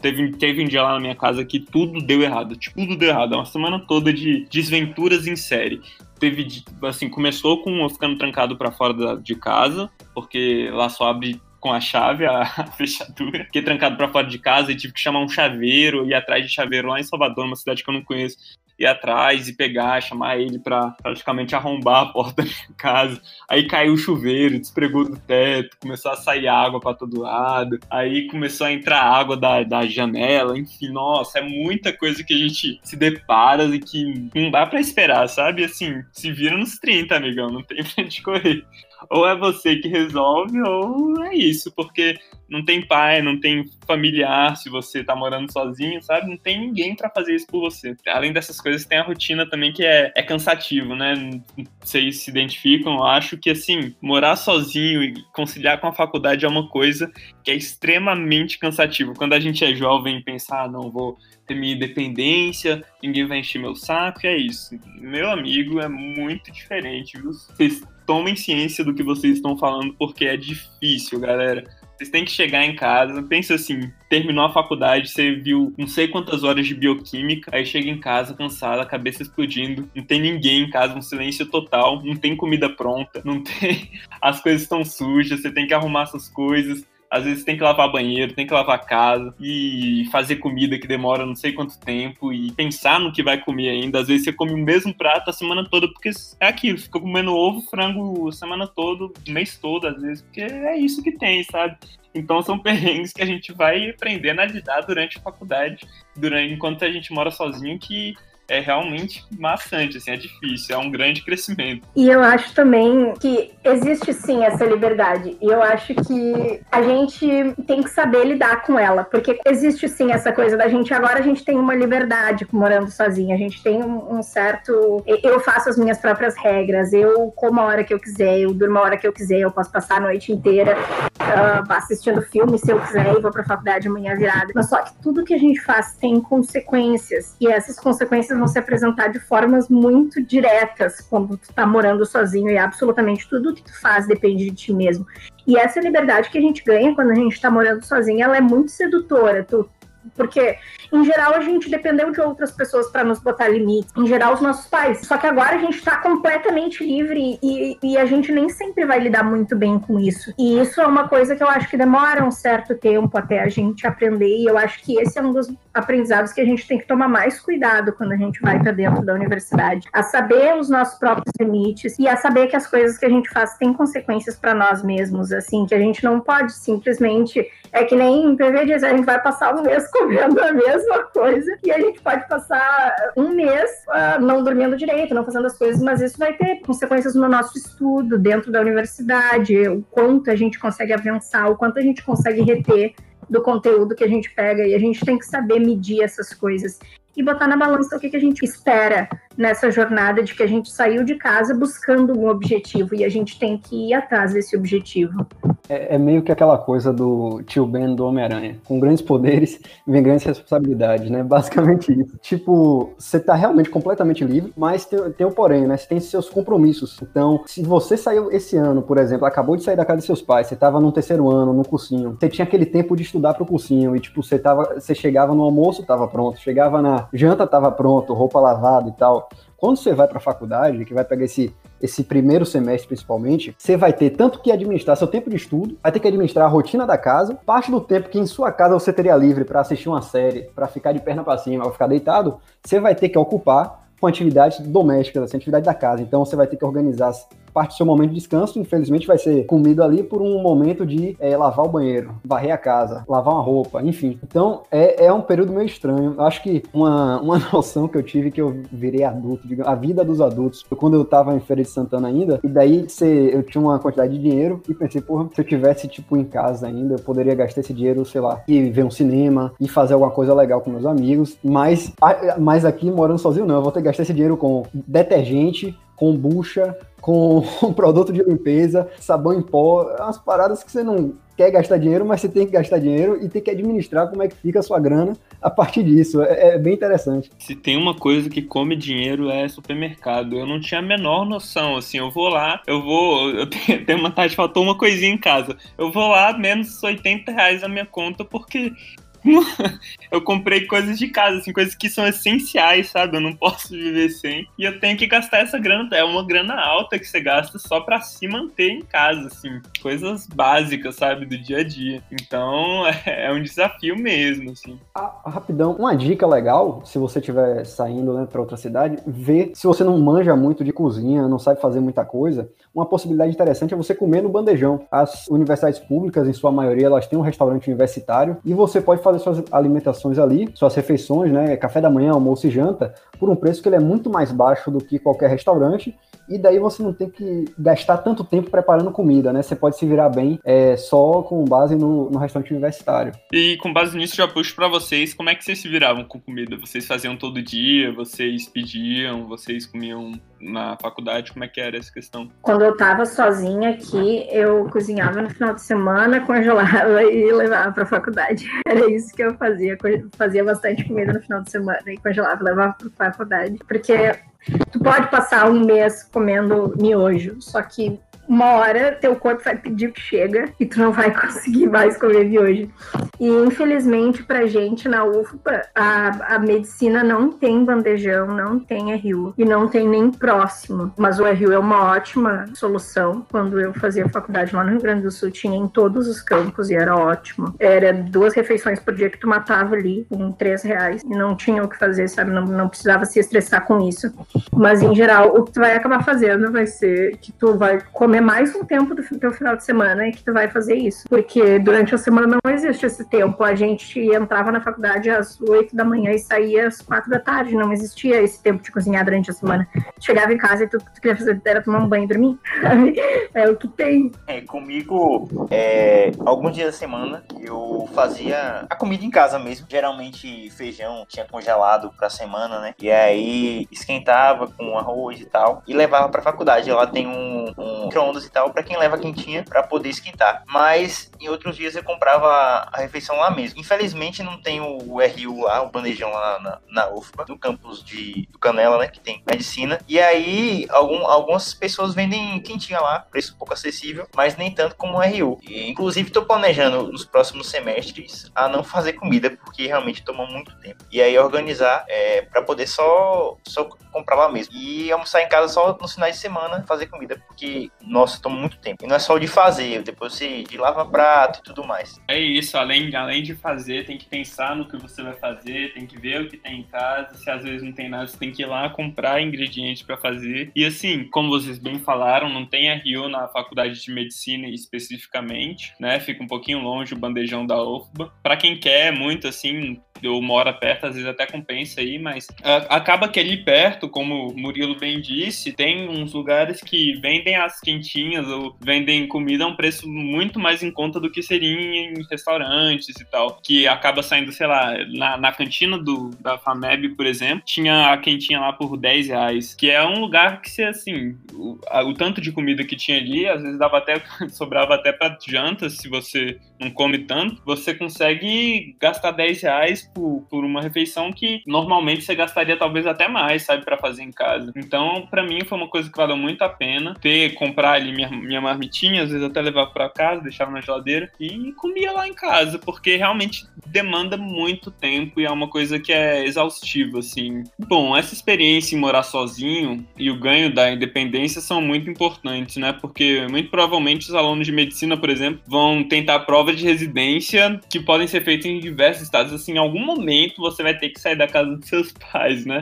teve, teve um dia lá na minha casa que tudo deu errado. Tipo, tudo deu errado. Uma semana toda de desventuras em série. Teve, assim, começou com eu ficando trancado para fora da, de casa, porque lá só abre com a chave, a, fechadura. Fiquei trancado para fora de casa e tive que chamar um chaveiro, ir atrás de chaveiro lá em Salvador, uma cidade que eu não conheço ir atrás e pegar, chamar ele para praticamente arrombar a porta da minha casa. Aí caiu o chuveiro, despregou do teto, começou a sair água para todo lado. Aí começou a entrar água da, da janela, enfim, nossa, é muita coisa que a gente se depara e que não dá para esperar, sabe? Assim, se vira nos 30, amigão, não tem pra onde correr. Ou é você que resolve, ou é isso, porque não tem pai, não tem familiar se você tá morando sozinho, sabe? Não tem ninguém para fazer isso por você. Além dessas coisas, tem a rotina também que é, é cansativo, né? Vocês se identificam, eu acho que assim, morar sozinho e conciliar com a faculdade é uma coisa que é extremamente cansativo. Quando a gente é jovem, pensar, ah, não, vou ter minha independência, ninguém vai encher meu saco, é isso. Meu amigo, é muito diferente, viu? Vocês tomem ciência do que vocês estão falando, porque é difícil, galera. Vocês têm que chegar em casa, pensa assim, terminou a faculdade, você viu não sei quantas horas de bioquímica, aí chega em casa cansada, cabeça explodindo, não tem ninguém em casa, um silêncio total, não tem comida pronta, não tem. As coisas estão sujas, você tem que arrumar essas coisas às vezes tem que lavar banheiro, tem que lavar casa e fazer comida que demora não sei quanto tempo e pensar no que vai comer ainda. Às vezes você come o mesmo prato a semana toda, porque é aquilo, fica comendo ovo, frango semana toda, mês todo, às vezes, porque é isso que tem, sabe? Então são perrengues que a gente vai aprendendo a lidar durante a faculdade, durante, enquanto a gente mora sozinho, que é realmente maçante, assim, é difícil, é um grande crescimento. E eu acho também que existe sim essa liberdade. E eu acho que a gente tem que saber lidar com ela, porque existe sim essa coisa da gente agora a gente tem uma liberdade morando sozinha, a gente tem um, certo eu faço as minhas próprias regras, eu como a hora que eu quiser, eu durmo a hora que eu quiser, eu posso passar a noite inteira uh, assistindo filme se eu quiser e vou pra faculdade amanhã virada. Mas só que tudo que a gente faz tem consequências e essas consequências vão se apresentar de formas muito diretas quando tu tá morando sozinho e absolutamente tudo que tu faz depende de ti mesmo. E essa liberdade que a gente ganha quando a gente tá morando sozinho, ela é muito sedutora. Tu, porque, em geral, a gente dependeu de outras pessoas para nos botar limites. Em geral, os nossos pais. Só que agora a gente está completamente livre e, e, a gente nem sempre vai lidar muito bem com isso. E isso é uma coisa que eu acho que demora um certo tempo até a gente aprender. E eu acho que esse é um dos aprendizados que a gente tem que tomar mais cuidado quando a gente vai para dentro da universidade. A saber os nossos próprios limites e a saber que as coisas que a gente faz têm consequências para nós mesmos. Assim, que a gente não pode simplesmente. É que nem em PV diz, a gente vai passar um mês comendo a mesma coisa e a gente pode passar um mês uh, não dormindo direito, não fazendo as coisas, mas isso vai ter consequências no nosso estudo dentro da universidade, o quanto a gente consegue avançar, o quanto a gente consegue reter do conteúdo que a gente pega e a gente tem que saber medir essas coisas e botar na balança o que, que a gente espera nessa jornada de que a gente saiu de casa buscando um objetivo e a gente tem que ir atrás desse objetivo. É, é meio que aquela coisa do tio Ben do Homem-Aranha. Com grandes poderes vem grandes responsabilidades, né? Basicamente isso. Tipo, você tá realmente completamente livre, mas tem, tem o porém, né? Você tem seus compromissos. Então, se você saiu esse ano, por exemplo, acabou de sair da casa de seus pais, você tava no terceiro ano, no cursinho, você tinha aquele tempo de estudar pro cursinho e, tipo, você, tava, você chegava no almoço, tava pronto, chegava na janta estava pronto, roupa lavada e tal. Quando você vai para a faculdade, que vai pegar esse, esse primeiro semestre principalmente, você vai ter tanto que administrar seu tempo de estudo, vai ter que administrar a rotina da casa, parte do tempo que em sua casa você teria livre para assistir uma série, para ficar de perna para cima, ou ficar deitado, você vai ter que ocupar com atividades domésticas, assim, atividade da casa. Então você vai ter que organizar parte do seu momento de descanso, infelizmente, vai ser comido ali por um momento de é, lavar o banheiro, varrer a casa, lavar uma roupa, enfim. Então, é, é um período meio estranho. Eu acho que uma, uma noção que eu tive que eu virei adulto, a vida dos adultos, quando eu tava em Feira de Santana ainda, e daí cê, eu tinha uma quantidade de dinheiro e pensei, porra, se eu tivesse, tipo, em casa ainda, eu poderia gastar esse dinheiro, sei lá, e ver um cinema, e fazer alguma coisa legal com meus amigos, mas, mas aqui, morando sozinho, não, eu vou ter que gastar esse dinheiro com detergente, kombucha, com um produto de limpeza, sabão em pó, umas paradas que você não quer gastar dinheiro, mas você tem que gastar dinheiro e tem que administrar como é que fica a sua grana a partir disso. É, é bem interessante. Se tem uma coisa que come dinheiro é supermercado. Eu não tinha a menor noção, assim, eu vou lá, eu vou, eu tenho, tenho uma tarde, faltou uma coisinha em casa. Eu vou lá, menos 80 reais na minha conta, porque eu comprei coisas de casa, assim, coisas que são essenciais, sabe? Eu não posso viver sem. E eu tenho que gastar essa grana. É uma grana alta que você gasta só para se manter em casa, assim. Coisas básicas, sabe? Do dia a dia. Então, é, é um desafio mesmo, assim. Ah, rapidão, uma dica legal, se você estiver saindo né, para outra cidade, ver se você não manja muito de cozinha, não sabe fazer muita coisa, uma possibilidade interessante é você comer no bandejão. As universidades públicas, em sua maioria, elas têm um restaurante universitário e você pode fazer suas alimentações ali, suas refeições, né? Café da manhã, almoço e janta, por um preço que ele é muito mais baixo do que qualquer restaurante. E daí você não tem que gastar tanto tempo preparando comida, né? Você pode se virar bem é, só com base no, no restaurante universitário. E com base nisso, já puxo para vocês, como é que vocês se viravam com comida? Vocês faziam todo dia? Vocês pediam? Vocês comiam na faculdade? Como é que era essa questão? Quando eu tava sozinha aqui, eu cozinhava no final de semana, congelava e levava pra faculdade. Era isso que eu fazia. Fazia bastante comida no final de semana e congelava e levava pra faculdade. Porque tu pode passar um mês comendo miojo, só que uma hora teu corpo vai pedir que chega e tu não vai conseguir mais comer miojo. E infelizmente pra gente na UFPA, a, a medicina não tem bandejão, não tem RU e não tem nem próximo. Mas o RU é uma ótima solução. Quando eu fazia faculdade lá no Rio Grande do Sul, tinha em todos os campos e era ótimo. Era duas refeições por dia que tu matava ali com três reais e não tinha o que fazer, sabe? Não, não precisava se estressar com isso. Mas em geral, o que tu vai acabar fazendo vai ser que tu vai comer é mais um tempo do teu final de semana que tu vai fazer isso. Porque durante a semana não existe esse tempo. A gente entrava na faculdade às 8 da manhã e saía às 4 da tarde. Não existia esse tempo de cozinhar durante a semana. Chegava em casa e tudo que tu queria fazer era tomar um banho e dormir. é o que tem. É, comigo, é, alguns dias da semana, eu fazia a comida em casa mesmo. Geralmente feijão tinha congelado pra semana, né? E aí esquentava com arroz e tal. E levava pra faculdade. Lá tem um, um micro-ondas e tal, para quem leva quentinha para poder esquentar. Mas em outros dias eu comprava a refeição lá mesmo. Infelizmente não tem o RU lá, o bandejão lá na, na UFPA, no campus de do Canela, né, que tem medicina. E aí algum, algumas pessoas vendem quentinha lá, preço pouco acessível, mas nem tanto como o RU. E, inclusive tô planejando nos próximos semestres a não fazer comida, porque realmente toma muito tempo. E aí organizar é, para poder só, só comprar lá mesmo. E almoçar em casa só nos finais de semana fazer comida, porque nossa, toma muito tempo. E não é só o de fazer, depois você de lavar prato e tudo mais. É isso, além, além de fazer, tem que pensar no que você vai fazer, tem que ver o que tem em casa. Se às vezes não tem nada, você tem que ir lá comprar ingredientes para fazer. E assim, como vocês bem falaram, não tem RU na faculdade de medicina especificamente, né? Fica um pouquinho longe o bandejão da UFBA. Para quem quer muito assim, ou mora perto, às vezes até compensa aí, mas acaba que ali perto, como o Murilo bem disse, tem uns lugares que vendem as quentinhas ou vendem comida a um preço muito mais em conta do que seria em restaurantes e tal, que acaba saindo, sei lá, na, na cantina do, da FAMEB, por exemplo, tinha a quentinha lá por 10 reais, que é um lugar que, se assim, o, a, o tanto de comida que tinha ali, às vezes dava até, sobrava até para janta, se você não come tanto, você consegue gastar 10 reais por, por uma refeição que normalmente você gastaria talvez até mais, sabe, para fazer em casa. Então, para mim foi uma coisa que valeu muito a pena ter comprar ali minha, minha marmitinha, às vezes até levar para casa, deixava na geladeira e comia lá em casa, porque realmente demanda muito tempo e é uma coisa que é exaustiva, assim. Bom, essa experiência em morar sozinho e o ganho da independência são muito importantes, né? Porque muito provavelmente os alunos de medicina, por exemplo, vão tentar prova de residência que podem ser feitas em diversos estados. Assim, em algum momento você vai ter que sair da casa dos seus pais, né?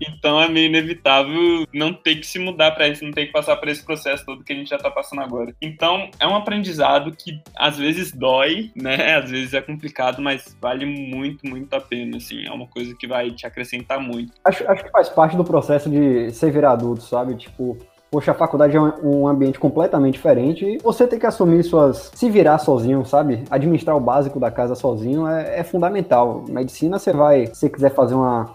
Então é meio inevitável não ter que se mudar para isso, não ter que passar por esse processo todo que a gente já tá passando agora. Então é um aprendizado que às vezes dói, né? Às vezes é complicado, mas vale muito, muito a pena, assim. É uma coisa que vai te acrescentar muito. Acho, acho que faz parte do processo de ser virar adulto, sabe? Tipo, Poxa, a faculdade é um ambiente completamente diferente e você tem que assumir suas. se virar sozinho, sabe? Administrar o básico da casa sozinho é, é fundamental. Medicina, você vai, se quiser fazer uma,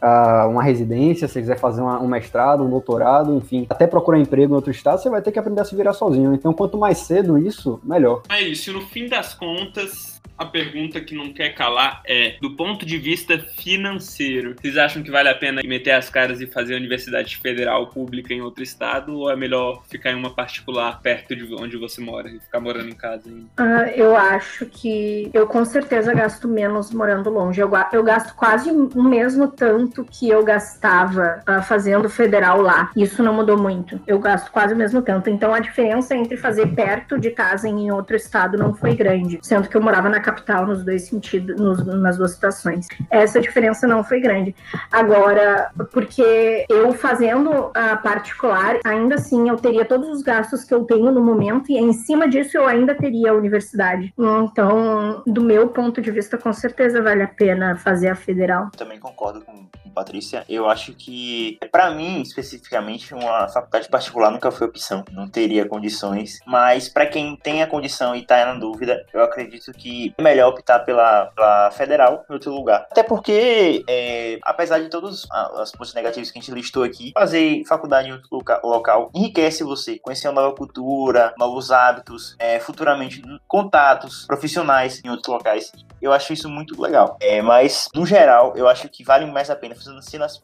uma residência, se quiser fazer uma, um mestrado, um doutorado, enfim, até procurar emprego em outro estado, você vai ter que aprender a se virar sozinho. Então, quanto mais cedo isso, melhor. É isso, no fim das contas, a pergunta que não quer calar é: do ponto de vista financeiro, vocês acham que vale a pena meter as caras e fazer a universidade federal pública em outro estado ou é melhor ficar em uma particular perto de onde você mora e ficar morando em casa? Uh, eu acho que eu com certeza gasto menos morando longe. Eu, eu gasto quase o mesmo tanto que eu gastava uh, fazendo federal lá. Isso não mudou muito. Eu gasto quase o mesmo tanto. Então a diferença entre fazer perto de casa em outro estado não foi grande, sendo que eu morava na capital nos dois sentidos, nos, nas duas situações. Essa diferença não foi grande. Agora, porque eu fazendo a particular, ainda assim eu teria todos os gastos que eu tenho no momento e em cima disso eu ainda teria a universidade. Então, do meu ponto de vista, com certeza vale a pena fazer a federal. Também concordo com, com Patrícia. Eu acho que, para mim, especificamente, uma faculdade particular nunca foi opção. Não teria condições. Mas para quem tem a condição e tá na dúvida, eu acredito que é melhor optar pela, pela federal em outro lugar. Até porque, é, apesar de todos os pontos negativos que a gente listou aqui, fazer faculdade em outro local enriquece você, conhecer uma nova cultura, novos hábitos, é, futuramente contatos profissionais em outros locais. Eu acho isso muito legal. É, mas, no geral, eu acho que vale mais a pena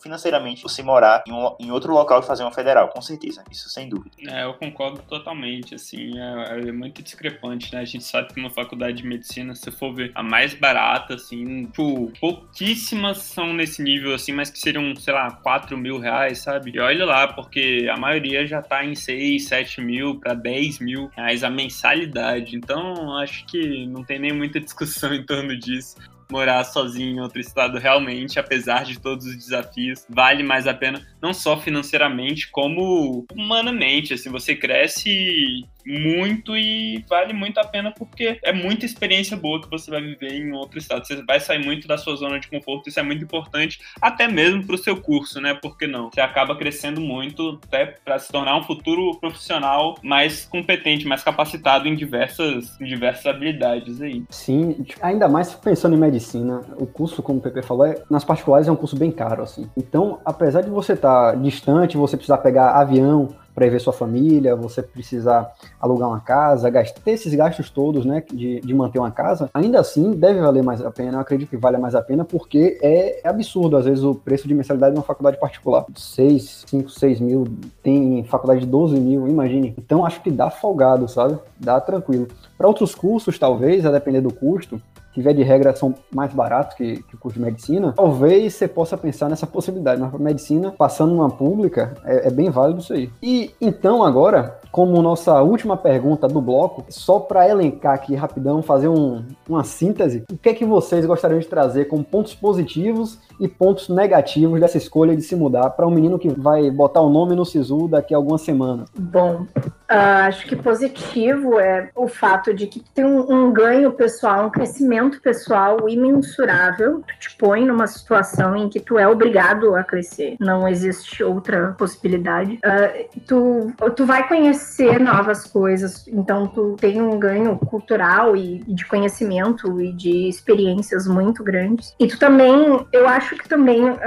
financeiramente você morar em, um, em outro local e fazer uma federal, com certeza. Isso sem dúvida. É, eu concordo totalmente. Assim, é, é muito discrepante, né? A gente sabe que uma faculdade de medicina, se for ver a mais barata, assim, tipo, pouquíssimas são nesse nível, assim, mas que seriam, sei lá, 4 mil reais, sabe? E olha lá, porque a maioria já tá em 6, 7 mil para 10 mil reais a mensalidade. Então, acho que não tem nem muita discussão em torno disso morar sozinho em outro estado realmente, apesar de todos os desafios, vale mais a pena, não só financeiramente, como humanamente. Assim, você cresce muito e vale muito a pena porque é muita experiência boa que você vai viver em outro estado. Você vai sair muito da sua zona de conforto, isso é muito importante, até mesmo para o seu curso, né? Porque não? Você acaba crescendo muito até para se tornar um futuro profissional mais competente, mais capacitado em diversas, em diversas habilidades aí. Sim, ainda mais pensando em medicina, o curso, como o Pepe falou, é, nas particulares é um curso bem caro, assim. Então, apesar de você estar tá distante, você precisar pegar avião, para ver sua família, você precisar alugar uma casa, gastar, esses gastos todos, né, de, de manter uma casa, ainda assim deve valer mais a pena. Eu acredito que vale mais a pena porque é absurdo, às vezes, o preço de mensalidade de uma faculdade particular. 6, 5, 6 mil, tem faculdade de 12 mil, imagine. Então acho que dá folgado, sabe? Dá tranquilo. Para outros cursos, talvez, a depender do custo, que de regra são mais baratos que, que o curso de medicina, talvez você possa pensar nessa possibilidade. Mas para medicina, passando numa pública, é, é, bem válido isso aí. E então agora, como nossa última pergunta do bloco, só para elencar aqui rapidão, fazer um, uma síntese, o que é que vocês gostariam de trazer como pontos positivos e pontos negativos dessa escolha de se mudar para um menino que vai botar o nome no SISU daqui a algumas semanas? Bom, Uh, acho que positivo é o fato de que tem um, um, ganho pessoal, um crescimento pessoal imensurável. Tu te põe numa situação em que tu é obrigado a crescer, não existe outra possibilidade. Uh, tu, tu vai conhecer novas coisas, então tu tem um ganho cultural e, e de conhecimento e de experiências muito grandes. E tu também, eu acho que também, uh,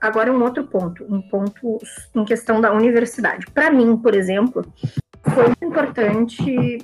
agora um outro ponto, um ponto em questão da universidade. Para mim, por exemplo, foi importante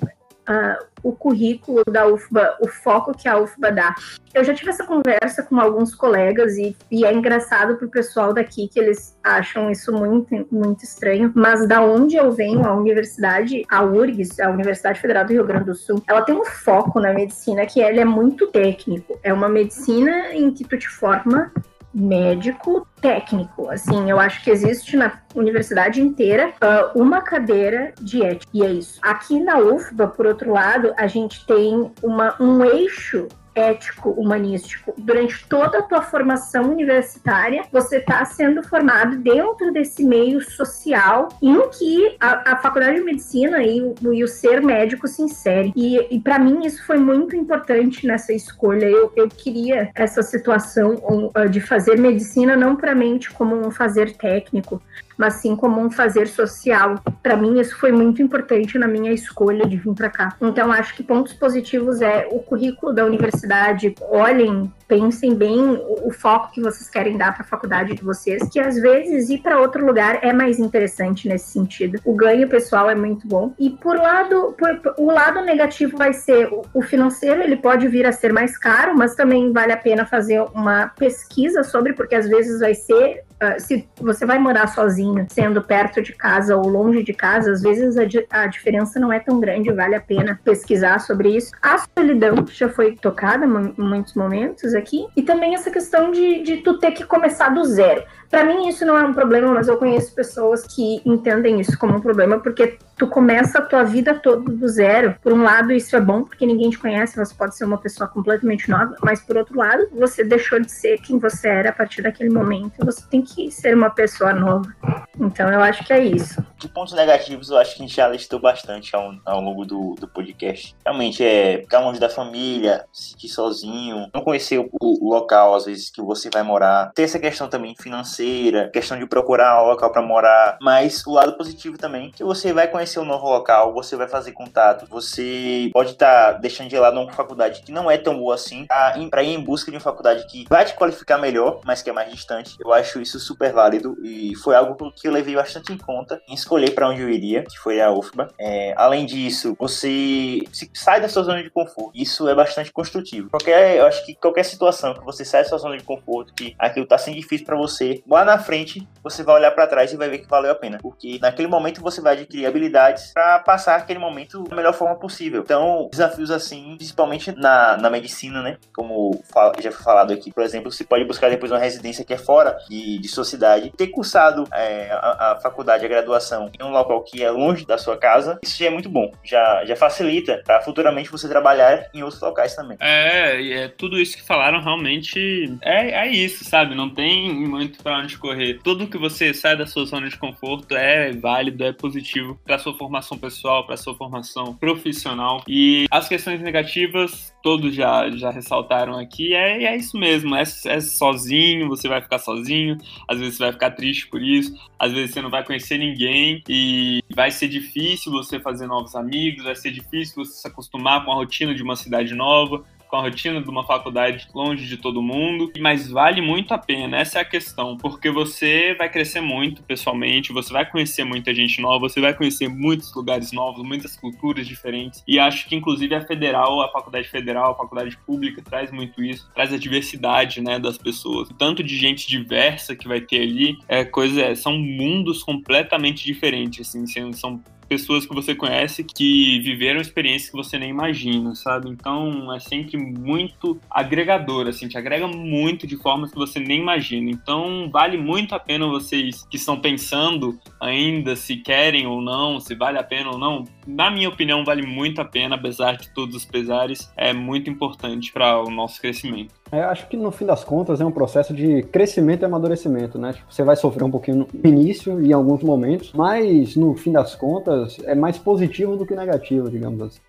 uh, o currículo da UFBA, o foco que a UFBA dá. Eu já tive essa conversa com alguns colegas e, e é engraçado para o pessoal daqui que eles acham isso muito, muito estranho, mas da onde eu venho, a universidade, a URGS, a Universidade Federal do Rio Grande do Sul, ela tem um foco na medicina que ele é muito técnico. É uma medicina em que tu te forma médico técnico. Assim, eu acho que existe na universidade inteira uh, uma cadeira de ética. E é isso. Aqui na UFBA, por outro lado, a gente tem uma, um eixo ético humanístico. Durante toda a tua formação universitária, você está sendo formado dentro desse meio social em que a, a faculdade de medicina e o, e o, ser médico se insere. E, e para mim isso foi muito importante nessa escolha. Eu, eu queria essa situação de fazer medicina não puramente como um fazer técnico, mas sim como um fazer social. Para mim, isso foi muito importante na minha escolha de vir para cá. Então, acho que pontos positivos é o currículo da universidade. Olhem, pensem bem o, foco que vocês querem dar para a faculdade de vocês, que às vezes ir para outro lugar é mais interessante nesse sentido. O ganho pessoal é muito bom. E por lado, por, o lado negativo vai ser o, o financeiro, ele pode vir a ser mais caro, mas também vale a pena fazer uma pesquisa sobre, porque às vezes vai ser Uh, se você vai morar sozinho, sendo perto de casa ou longe de casa, às vezes a, a, diferença não é tão grande, vale a pena pesquisar sobre isso. A solidão já foi tocada em muitos momentos aqui, e também essa questão de, de tu ter que começar do zero. Para mim isso não é um problema, mas eu conheço pessoas que entendem isso como um problema, porque tu começa a tua vida toda do zero. Por um lado, isso é bom, porque ninguém te conhece, você pode ser uma pessoa completamente nova, mas por outro lado, você deixou de ser quem você era a partir daquele momento. Você tem que ser uma pessoa nova. Então eu acho que é isso. De pontos negativos, eu acho que a gente já listou bastante ao, ao longo do, do podcast. Realmente é ficar longe da família, se sentir sozinho, não conhecer o, o, local, às vezes, que você vai morar. Ter essa questão também financeira, questão de procurar um local para morar. Mas o lado positivo também, que você vai conhecer um novo local, você vai fazer contato, você pode estar tá deixando de lado uma faculdade que não é tão boa assim, para ir em busca de uma faculdade que vai te qualificar melhor, mas que é mais distante. Eu acho isso super válido e foi algo que eu levei bastante em conta em escolher para onde eu iria, que foi a UFBA. É, além disso, você sai da sua zona de conforto. Isso é bastante construtivo. Qualquer, eu acho que qualquer situação que você sai da sua zona de conforto, que aquilo tá sendo difícil para você, lá na frente você vai olhar para trás e vai ver que valeu a pena, porque naquele momento você vai adquirir habilidades para passar aquele momento da melhor forma possível. Então, desafios assim, principalmente na, na medicina, né? Como já foi falado aqui, por exemplo, você pode buscar depois uma residência que é fora de, de sua cidade, ter cursado é, a, a, faculdade, a graduação em um local que é longe da sua casa, isso já é muito bom, já, já facilita para futuramente você trabalhar em outros locais também. É, é tudo isso que falaram realmente é, é isso, sabe? Não tem muito para onde correr. Tudo que você sai da sua zona de conforto é válido, é positivo para sua formação pessoal, para sua formação profissional. E as questões negativas todos já, já ressaltaram aqui, é, é isso mesmo, é, é sozinho, você vai ficar sozinho, às vezes você vai ficar triste por isso, às vezes você não vai conhecer ninguém e vai ser difícil você fazer novos amigos, vai ser difícil você se acostumar com a rotina de uma cidade nova, com a rotina de uma faculdade longe de todo mundo, mas vale muito a pena, essa é a questão, porque você vai crescer muito pessoalmente, você vai conhecer muita gente nova, você vai conhecer muitos lugares novos, muitas culturas diferentes, e acho que inclusive a federal, a faculdade federal, a faculdade pública traz muito isso, traz a diversidade, né, das pessoas, tanto de gente diversa que vai ter ali, é coisa, é, são mundos completamente diferentes, assim, são pessoas que você conhece que viveram experiências que você nem imagina, sabe? Então é sempre muito agregador, assim, te agrega muito de formas que você nem imagina. Então vale muito a pena vocês que estão pensando ainda se querem ou não, se vale a pena ou não. Na minha opinião, vale muito a pena, apesar de todos os pesares, é muito importante para o nosso crescimento. É, acho que no fim das contas é um processo de crescimento e amadurecimento, né? Tipo, você vai sofrer um pouquinho no início e em alguns momentos, mas no fim das contas é mais positivo do que negativo, digamos assim.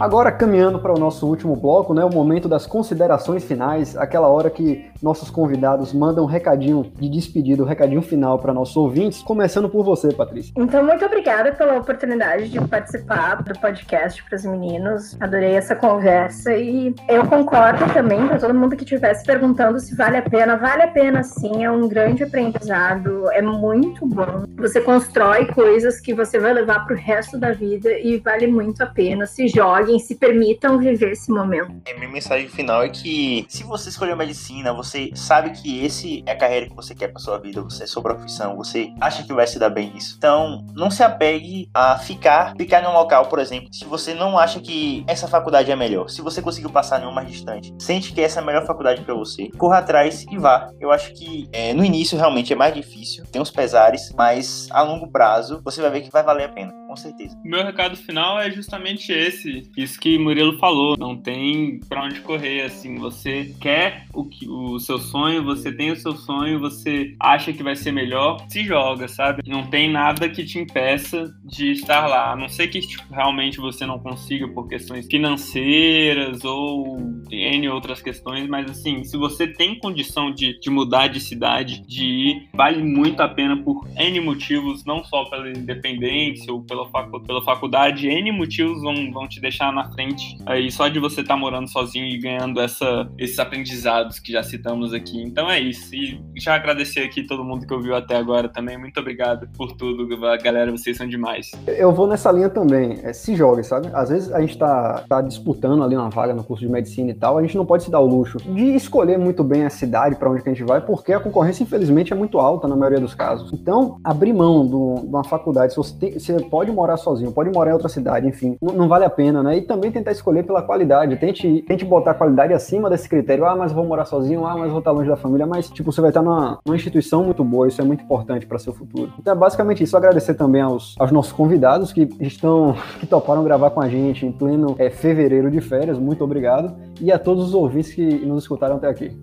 Agora, caminhando para o nosso último bloco, né, o momento das considerações finais, aquela hora que nossos convidados mandam um recadinho de despedida, um recadinho final para nossos ouvintes, começando por você, Patrícia. Então, muito obrigada pela oportunidade de participar do podcast para os meninos. Adorei essa conversa e eu concordo também para todo mundo que estivesse perguntando se vale a pena. Vale a pena sim, é um grande aprendizado, é muito bom. Você constrói coisas que você vai levar para o resto da vida e vale muito a pena. Se jogue joguem, se permitam viver esse momento. A minha mensagem final é que se você escolheu medicina, você sabe que esse é a carreira que você quer para sua vida, você é sua profissão, você acha que vai se dar bem nisso. Então, não se apegue a ficar, ficar em um local, por exemplo, se você não acha que essa faculdade é melhor, se você conseguiu passar em uma mais distante, sente que essa é a melhor faculdade para você, corra atrás e vá. Eu acho que é, no início realmente é mais difícil, tem uns pesares, mas a longo prazo você vai ver que vai valer a pena, com certeza. Meu recado final é justamente esse isso que Murilo falou, não tem para onde correr, assim, você quer o, que, o seu sonho, você tem o seu sonho, você acha que vai ser melhor, se joga, sabe? Não tem nada que te impeça de estar lá, a não ser que tipo, realmente você não consiga por questões financeiras ou N outras questões, mas assim, se você tem condição de, de mudar de cidade, de ir, vale muito a pena por N motivos, não só pela independência ou pela, facu pela faculdade, N motivos vão, vão te deixar na frente. Aí só de você estar tá morando sozinho e ganhando essa, esses aprendizados que já citamos aqui. Então é isso. E já agradecer aqui todo mundo que ouviu até agora também. Muito obrigado por tudo, galera. Vocês são demais. Eu vou nessa linha também. É, se jogue, sabe? Às vezes a gente tá, tá disputando ali uma vaga no curso de medicina e tal. A gente não pode se dar o luxo de escolher muito bem a cidade para onde que a gente vai, porque a concorrência, infelizmente, é muito alta na maioria dos casos. Então, abrir mão de uma faculdade, se você, tem, você pode morar sozinho, pode morar em outra cidade, enfim, não, não vale a pena, né? E também tentar escolher pela qualidade. Tente, tente botar a qualidade acima desse critério. Ah, mas vou morar sozinho. Ah, vou estar longe da família, mas, tipo, você vai estar numa, numa instituição muito boa, isso é muito importante para seu futuro. Então é basicamente isso. Agradecer também aos, aos nossos convidados que estão, que toparam gravar com a gente em pleno é, fevereiro de férias, muito obrigado. E a todos os ouvintes que nos escutaram até aqui.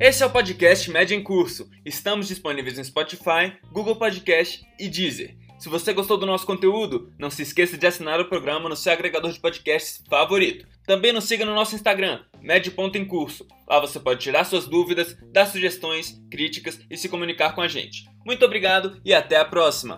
Esse é o podcast Média em Curso. Estamos disponíveis no Spotify, Google Podcast e Deezer. Se você gostou do nosso conteúdo, não se esqueça de assinar o programa no seu agregador de podcasts favorito. Também nos siga no nosso Instagram, Med.em Lá você pode tirar suas dúvidas, dar sugestões, críticas e se comunicar com a gente. Muito obrigado e até a próxima!